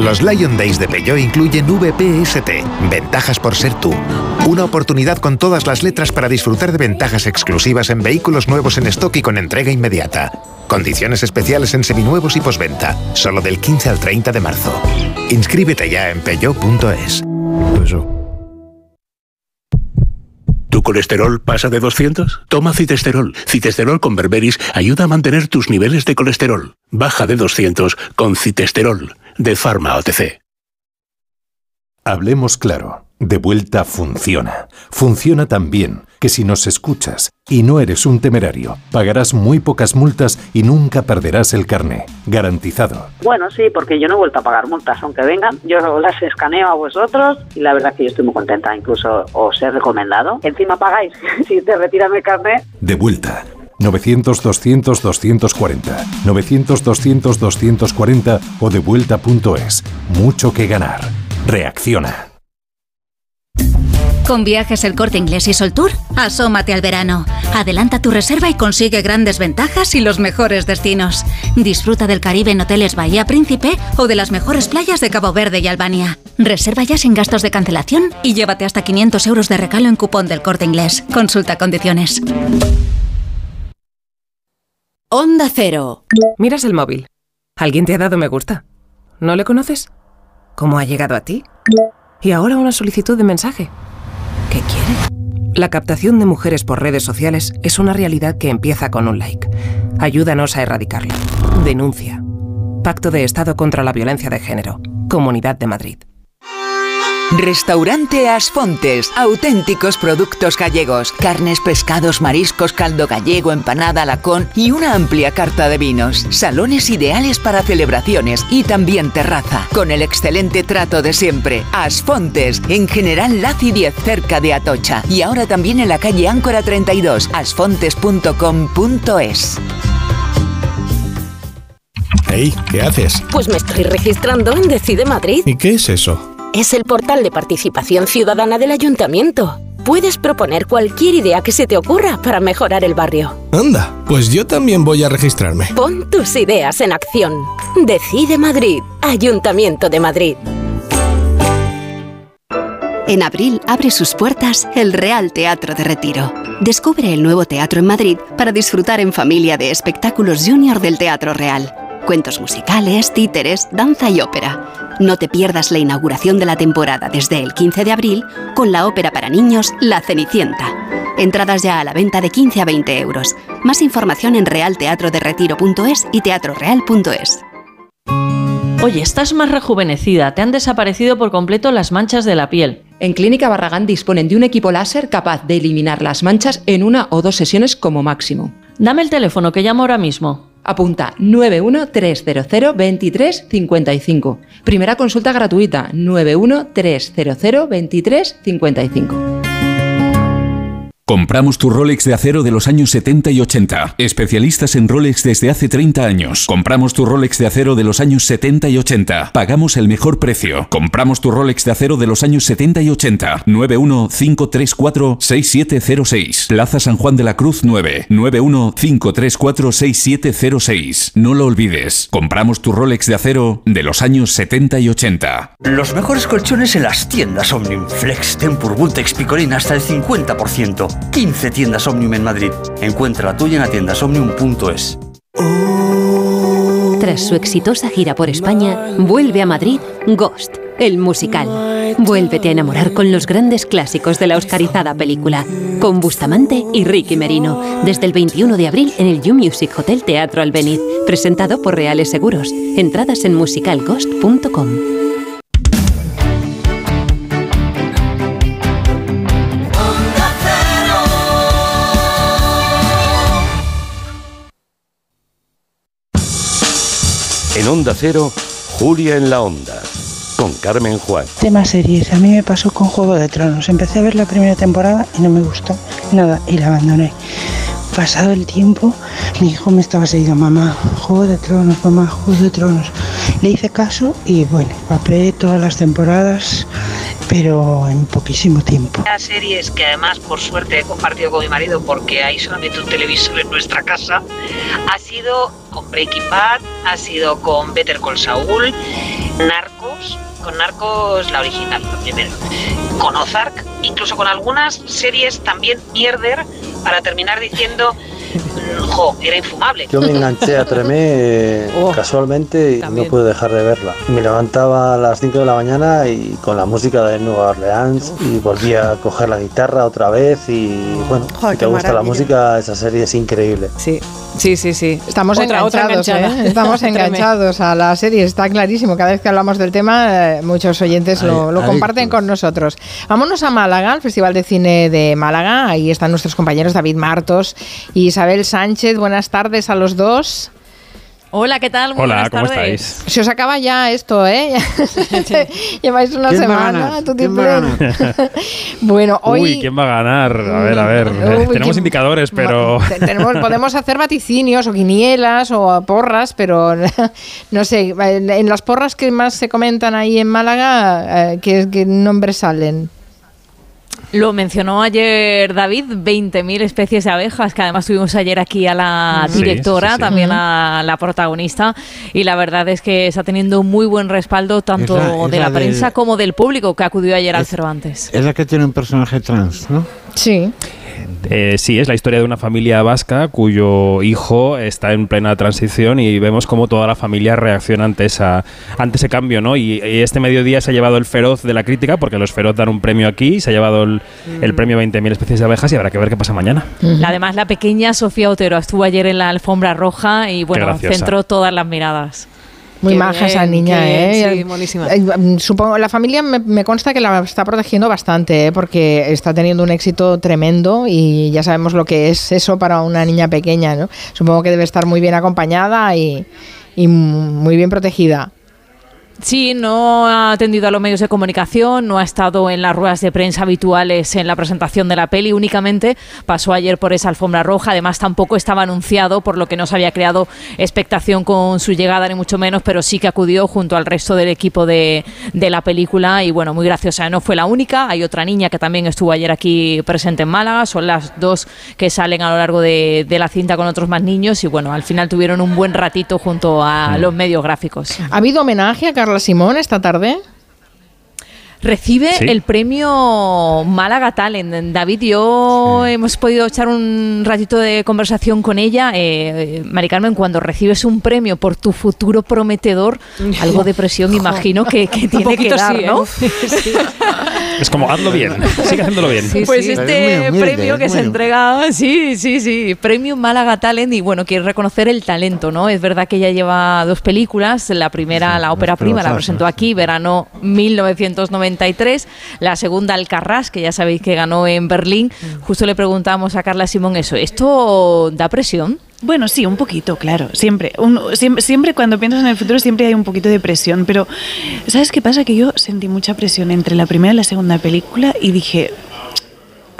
Los Lion Days de Peugeot incluyen VPST, ventajas por ser tú. Una oportunidad con todas las letras para disfrutar de ventajas exclusivas en vehículos nuevos en stock y con entrega inmediata. Condiciones especiales en seminuevos y posventa, solo del 15 al 30 de marzo. Inscríbete ya en peugeot.es. ¿Tu colesterol pasa de 200? Toma citesterol. Citesterol con berberis ayuda a mantener tus niveles de colesterol. Baja de 200 con citesterol de Pharma OTC. Hablemos claro. De vuelta funciona. Funciona tan bien que si nos escuchas y no eres un temerario, pagarás muy pocas multas y nunca perderás el carné. Garantizado. Bueno, sí, porque yo no he vuelto a pagar multas, aunque vengan. Yo las escaneo a vosotros y la verdad que yo estoy muy contenta. Incluso os he recomendado. Encima pagáis si te retiran el carné. De vuelta. 900-200-240. 900-200-240 o devuelta.es. Mucho que ganar. Reacciona. Con viajes el corte inglés y Soltour, asómate al verano. Adelanta tu reserva y consigue grandes ventajas y los mejores destinos. Disfruta del Caribe en hoteles Bahía Príncipe o de las mejores playas de Cabo Verde y Albania. Reserva ya sin gastos de cancelación y llévate hasta 500 euros de regalo en cupón del corte inglés. Consulta condiciones. Onda Cero. Miras el móvil. ¿Alguien te ha dado me gusta? ¿No le conoces? ¿Cómo ha llegado a ti? Y ahora una solicitud de mensaje. ¿Qué quiere? La captación de mujeres por redes sociales es una realidad que empieza con un like. Ayúdanos a erradicarla. Denuncia. Pacto de Estado contra la Violencia de Género. Comunidad de Madrid. Restaurante Asfontes, auténticos productos gallegos, carnes, pescados, mariscos, caldo gallego, empanada, lacón y una amplia carta de vinos. Salones ideales para celebraciones y también terraza, con el excelente trato de siempre. Asfontes, en General Laci 10, cerca de Atocha. Y ahora también en la calle Áncora 32, asfontes.com.es. Hey, ¿qué haces? Pues me estoy registrando en Decide Madrid. ¿Y qué es eso? Es el portal de participación ciudadana del ayuntamiento. Puedes proponer cualquier idea que se te ocurra para mejorar el barrio. Anda, pues yo también voy a registrarme. Pon tus ideas en acción. Decide Madrid, Ayuntamiento de Madrid. En abril abre sus puertas el Real Teatro de Retiro. Descubre el nuevo teatro en Madrid para disfrutar en familia de espectáculos junior del Teatro Real. Cuentos musicales, títeres, danza y ópera. No te pierdas la inauguración de la temporada desde el 15 de abril con la ópera para niños La Cenicienta. Entradas ya a la venta de 15 a 20 euros. Más información en realteatroderetiro.es y teatroreal.es. Oye, estás más rejuvenecida, te han desaparecido por completo las manchas de la piel. En Clínica Barragán disponen de un equipo láser capaz de eliminar las manchas en una o dos sesiones como máximo. Dame el teléfono que llamo ahora mismo. Apunta 913002355. Primera consulta gratuita 913002355. Compramos tu Rolex de acero de los años 70 y 80. Especialistas en Rolex desde hace 30 años. Compramos tu Rolex de acero de los años 70 y 80. Pagamos el mejor precio. Compramos tu Rolex de acero de los años 70 y 80. 915346706. Plaza San Juan de la Cruz 9. 915346706. No lo olvides. Compramos tu Rolex de acero de los años 70 y 80. Los mejores colchones en las tiendas Omnium. Flex, Tempur, Bultex, Picolín hasta el 50%. 15 tiendas Omnium en Madrid. Encuentra la tuya en la tiendasomnium.es. Tras su exitosa gira por España, vuelve a Madrid Ghost, el musical. Vuélvete a enamorar con los grandes clásicos de la oscarizada película, con Bustamante y Ricky Merino, desde el 21 de abril en el You Music Hotel Teatro Albeniz, presentado por Reales Seguros. Entradas en musicalghost.com. Onda Cero, Julia en la Onda, con Carmen Juan. Tema series. A mí me pasó con Juego de Tronos. Empecé a ver la primera temporada y no me gustó nada y la abandoné. Pasado el tiempo, Mi hijo me estaba seguido, mamá, Juego de Tronos, mamá, Juego de Tronos. Le hice caso y bueno, papé todas las temporadas, pero en poquísimo tiempo. Las series que además por suerte he compartido con mi marido porque hay solamente un televisor en nuestra casa, ha sido con Breaking Bad, ha sido con Better Call Saul, Narcos, con Narcos la original, la primera, con Ozark, incluso con algunas series también mierder para terminar diciendo jo, era infumable. Yo me enganché a Tremé eh, Oh, casualmente y no pude dejar de verla. Me levantaba a las 5 de la mañana y con la música de Nueva Orleans y volvía a coger la guitarra otra vez y bueno, si te gusta la música, esa serie es increíble. Sí, sí, sí, sí. Estamos Otra- enganchados. ¿eh? Estamos enganchados a la serie, está clarísimo. Cada vez que hablamos del tema, eh, muchos oyentes lo, lo comparten con nosotros. Vámonos a Málaga, al Festival de Cine de Málaga. Ahí están nuestros compañeros David Martos y Isabel Sánchez. Buenas tardes a los dos. Hola, ¿qué tal? Muy Hola, buenas ¿cómo tardes. estáis? Se os acaba ya esto, ¿eh? Lleváis una ¿Quién va a semana. ganar? ¿Quién va a play. bueno, hoy Uy, ¿quién va a ganar? A ver, a ver. Uy, Tenemos ¿quién- indicadores, pero... Te- tenemos- podemos hacer vaticinios o quinielas o porras, pero no sé, en, en las porras que más se comentan ahí en Málaga, eh, ¿qué, qué nombres salen? Lo mencionó ayer David, 20.000 especies de abejas, que además tuvimos ayer aquí a la Sí, directora, sí, sí. también a la protagonista, y la verdad es que está teniendo muy buen respaldo tanto Es la- es de la, la del- prensa como del público que acudió ayer al Es- Cervantes. Es la que tiene un personaje trans, ¿no? Sí. Eh, sí, es la historia de una familia vasca cuyo hijo está en plena transición y vemos cómo toda la familia reacciona ante, esa, ante ese cambio, ¿no? Y, y este mediodía se ha llevado el feroz de la crítica, porque los feroz dan un premio aquí, se ha llevado el, el premio 20.000 especies de abejas y habrá que ver qué pasa mañana. Además, la pequeña Sofía Otero estuvo ayer en la alfombra roja y bueno, centró todas las miradas. Muy Qué maja esa niña, ¿eh? bien, sí, monísima. Eh, mm, Supongo, la familia me, me consta que la está protegiendo bastante, ¿eh? porque está teniendo un éxito tremendo y ya sabemos lo que es eso para una niña pequeña, ¿no? Supongo que debe estar muy bien acompañada y, y muy bien protegida. Sí, no ha atendido a los medios de comunicación, no ha estado en las ruedas de prensa habituales en la presentación de la peli, únicamente pasó ayer por esa alfombra roja, además tampoco estaba anunciado, por lo que no se había creado expectación con su llegada, ni mucho menos, pero sí que acudió junto al resto del equipo de, de la película y bueno, muy graciosa. No fue la única, hay otra niña que también estuvo ayer aquí presente en Málaga, son las dos que salen a lo largo de, de la cinta con otros más niños y bueno, al final tuvieron un buen ratito junto a los medios gráficos. ¿Ha habido homenaje a Carla Simón esta tarde? Recibe Sí. el premio Málaga Talent. David yo hemos podido echar un ratito de conversación con ella. Eh, Mari Carmen, cuando recibes un premio por tu futuro prometedor, algo de presión imagino que, que tiene que dar, sí, ¿eh? ¿no? Es como, hazlo bien, sigue haciéndolo bien. pues sí. este Es muy humilde, premio que es se entrega, sí, sí, sí, premio Málaga Talent y bueno, quiere reconocer el talento, ¿no? Es verdad que ella lleva dos películas, la primera, la ópera prima, la presentó aquí, verano 1993, la segunda Alcarrás, que ya sabéis que ganó en Berlín, justo le preguntamos a Carla Simón eso, ¿esto da presión? Bueno, sí, un poquito, claro, siempre. Un- siempre. Siempre cuando piensas en el futuro siempre hay un poquito de presión, pero ¿sabes qué pasa? Que yo sentí mucha presión entre la primera y la segunda película y dije,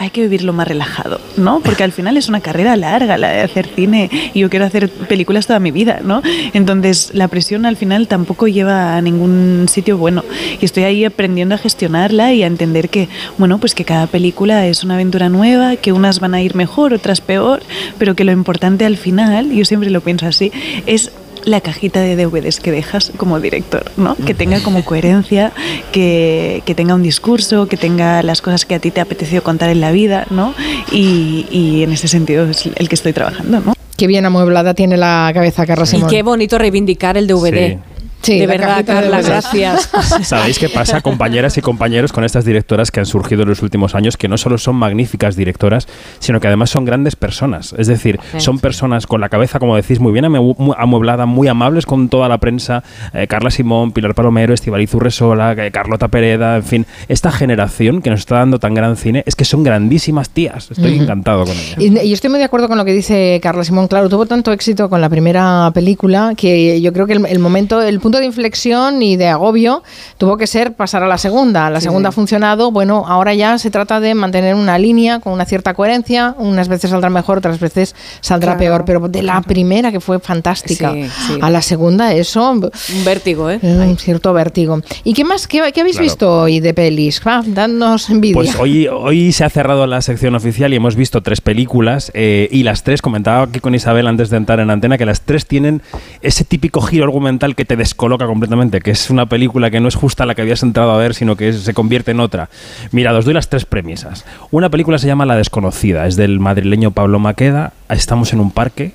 hay que vivirlo más relajado, ¿no? Porque al final es una carrera larga la de hacer cine y yo quiero hacer películas toda mi vida, ¿no? Entonces la presión al final tampoco lleva a ningún sitio bueno y estoy ahí aprendiendo a gestionarla y a entender que, bueno, pues que cada película es una aventura nueva, que unas van a ir mejor, otras peor, pero que lo importante al final, yo siempre lo pienso así, es la cajita de DVDs que dejas como director, ¿no? Que tenga como coherencia, que, que tenga un discurso, que tenga las cosas que a ti te ha apetecido contar en la vida, ¿no? Y, y en ese sentido es el que estoy trabajando, ¿no? Qué bien amueblada tiene la cabeza Carla Y qué bonito reivindicar el DVD. Sí. Sí, de verdad, Carla, gracias. ¿Sabéis qué pasa, compañeras y compañeros, con estas directoras que han surgido en los últimos años, que no solo son magníficas directoras, sino que además son grandes personas? Es decir, son personas con la cabeza, como decís, muy bien amu- mu- amueblada, muy amables con toda la prensa. eh, Carla Simón, Pilar Palomero, Estivaliz Urresola, eh, Carlota Pereda, en fin. Esta generación que nos está dando tan gran cine es que son grandísimas tías. Estoy encantado con ellas. Y, y estoy muy de acuerdo con lo que dice Carla Simón. Claro, tuvo tanto éxito con la primera película que yo creo que el, el momento, el punto punto de inflexión y de agobio tuvo que ser pasar a la segunda. La segunda ha funcionado, bueno, ahora ya se trata de mantener una línea con una cierta coherencia, unas veces saldrá mejor, otras veces saldrá peor, pero de la primera que fue fantástica a la segunda eso... Un vértigo, ¿eh? Un cierto vértigo. ¿Y qué más? ¿Qué, habéis visto hoy de pelis? Va, dadnos envidia. Pues hoy, hoy se ha cerrado la sección oficial y hemos visto tres películas eh, y las tres, comentaba aquí con Isabel antes de entrar en antena, que las tres tienen ese típico giro argumental que te descoloca completamente, que es una película que no es justa la que habías entrado a ver, sino que se convierte en otra. Mira, os doy las tres premisas. Una película se llama La desconocida, es del madrileño Pablo Maqueda, estamos en un parque,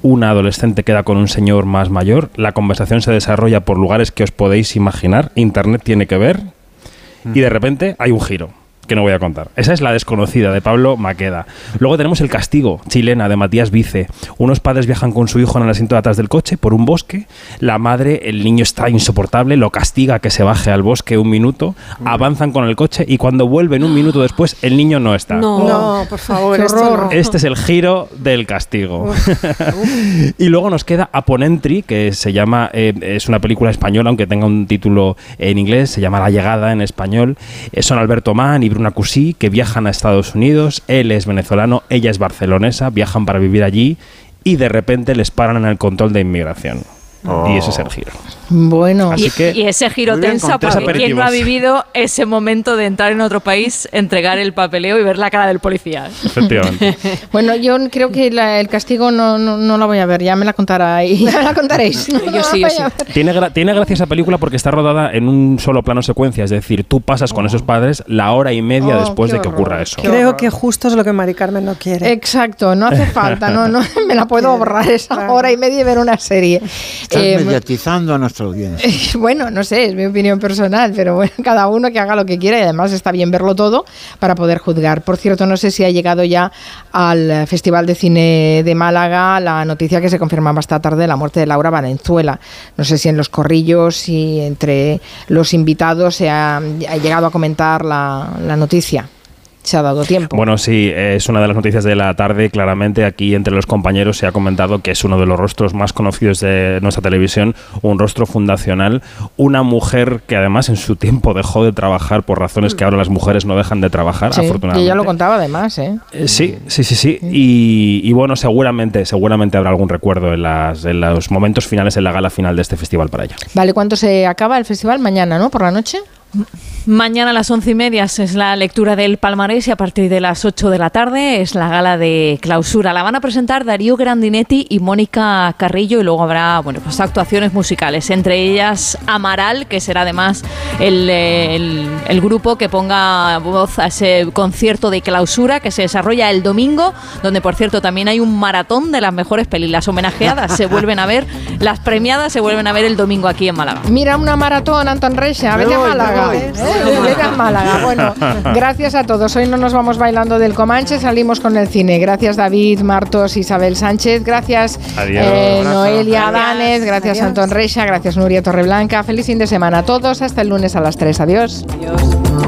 una adolescente queda con un señor más mayor, la conversación se desarrolla por lugares que os podéis imaginar, Internet tiene que ver, y de repente hay un giro que no voy a contar. Esa es La desconocida de Pablo Maqueda. Luego tenemos El castigo, chilena, de Matías Vice. Unos padres viajan con su hijo en el asiento de atrás del coche por un bosque. La madre, el niño está insoportable, lo castiga que se baje al bosque un minuto. Avanzan con el coche y cuando vuelven un minuto después, el niño no está. No, por favor, Este es el giro del castigo. y luego nos queda Aponentry, que se llama, eh, es una película española, aunque tenga un título en inglés, se llama La llegada en español. Eh, son Alberto Mann y una Cusí que viajan a Estados Unidos, él es venezolano, ella es barcelonesa, viajan para vivir allí y de repente les paran en el control de inmigración. Y ese es el giro. Bueno, y, ese giro tensa, porque ¿quién no ha vivido ese momento de entrar en otro país, entregar el papeleo y ver la cara del policía? Efectivamente. bueno, yo creo que el castigo no, no, la voy a ver, ya me la contaréis. me la contaréis. yo sí, yo sí. Tiene, tiene gracia esa película porque está rodada en un solo plano secuencia, es decir, tú pasas con esos padres la hora y media oh, después de que ocurra eso. Creo que justo es lo que Mari Carmen no quiere. Exacto, no hace falta, no, no me la puedo borrar esa hora y media y ver una serie. Estás eh, mediatizando a nuestra audiencia. bueno, no sé, es mi opinión personal, pero bueno, cada uno que haga lo que quiera y además está bien verlo todo para poder juzgar. Por cierto, no sé si ha llegado ya al Festival de Cine de Málaga la noticia que se confirmaba esta tarde la muerte de Laura Valenzuela. No sé si en los corrillos y entre los invitados se ha, llegado a comentar la noticia se ha dado tiempo. Bueno, sí, es una de las noticias de la tarde. Claramente aquí entre los compañeros se ha comentado que es uno de los rostros más conocidos de nuestra televisión, un rostro fundacional, una mujer que además en su tiempo dejó de trabajar por razones que ahora las mujeres no dejan de trabajar, afortunadamente. Y ella lo contaba además, ¿eh? eh sí, sí, sí, sí. Y, bueno, seguramente, seguramente habrá algún recuerdo en, las, en los momentos finales, en la gala final de este festival para ella. Vale, ¿cuánto se acaba el festival? Mañana, ¿no? ¿Por la noche? Mañana a las once y media es la lectura del palmarés y a partir de las 8 de la tarde es la gala de clausura. La van a presentar Darío Grandinetti y Mónica Carrillo y luego habrá bueno, pues actuaciones musicales, entre ellas Amaral, que será además el, el, grupo que ponga voz a ese concierto de clausura que se desarrolla el domingo, donde por cierto también hay un maratón de las mejores películas homenajeadas. se vuelven a ver, las premiadas se vuelven a ver el domingo aquí en Málaga. Mira una maratón, Anton Reixa, vete a Málaga. Málaga. Bueno, gracias a todos. Hoy no nos vamos bailando del Comanche, salimos con el cine. Gracias David, Martos, Isabel Sánchez. Gracias eh, Noelia Danez. Gracias Antón Reixa. Gracias Nuria Torreblanca. Feliz fin de semana a todos. Hasta el lunes a las 3. Adiós. Adiós.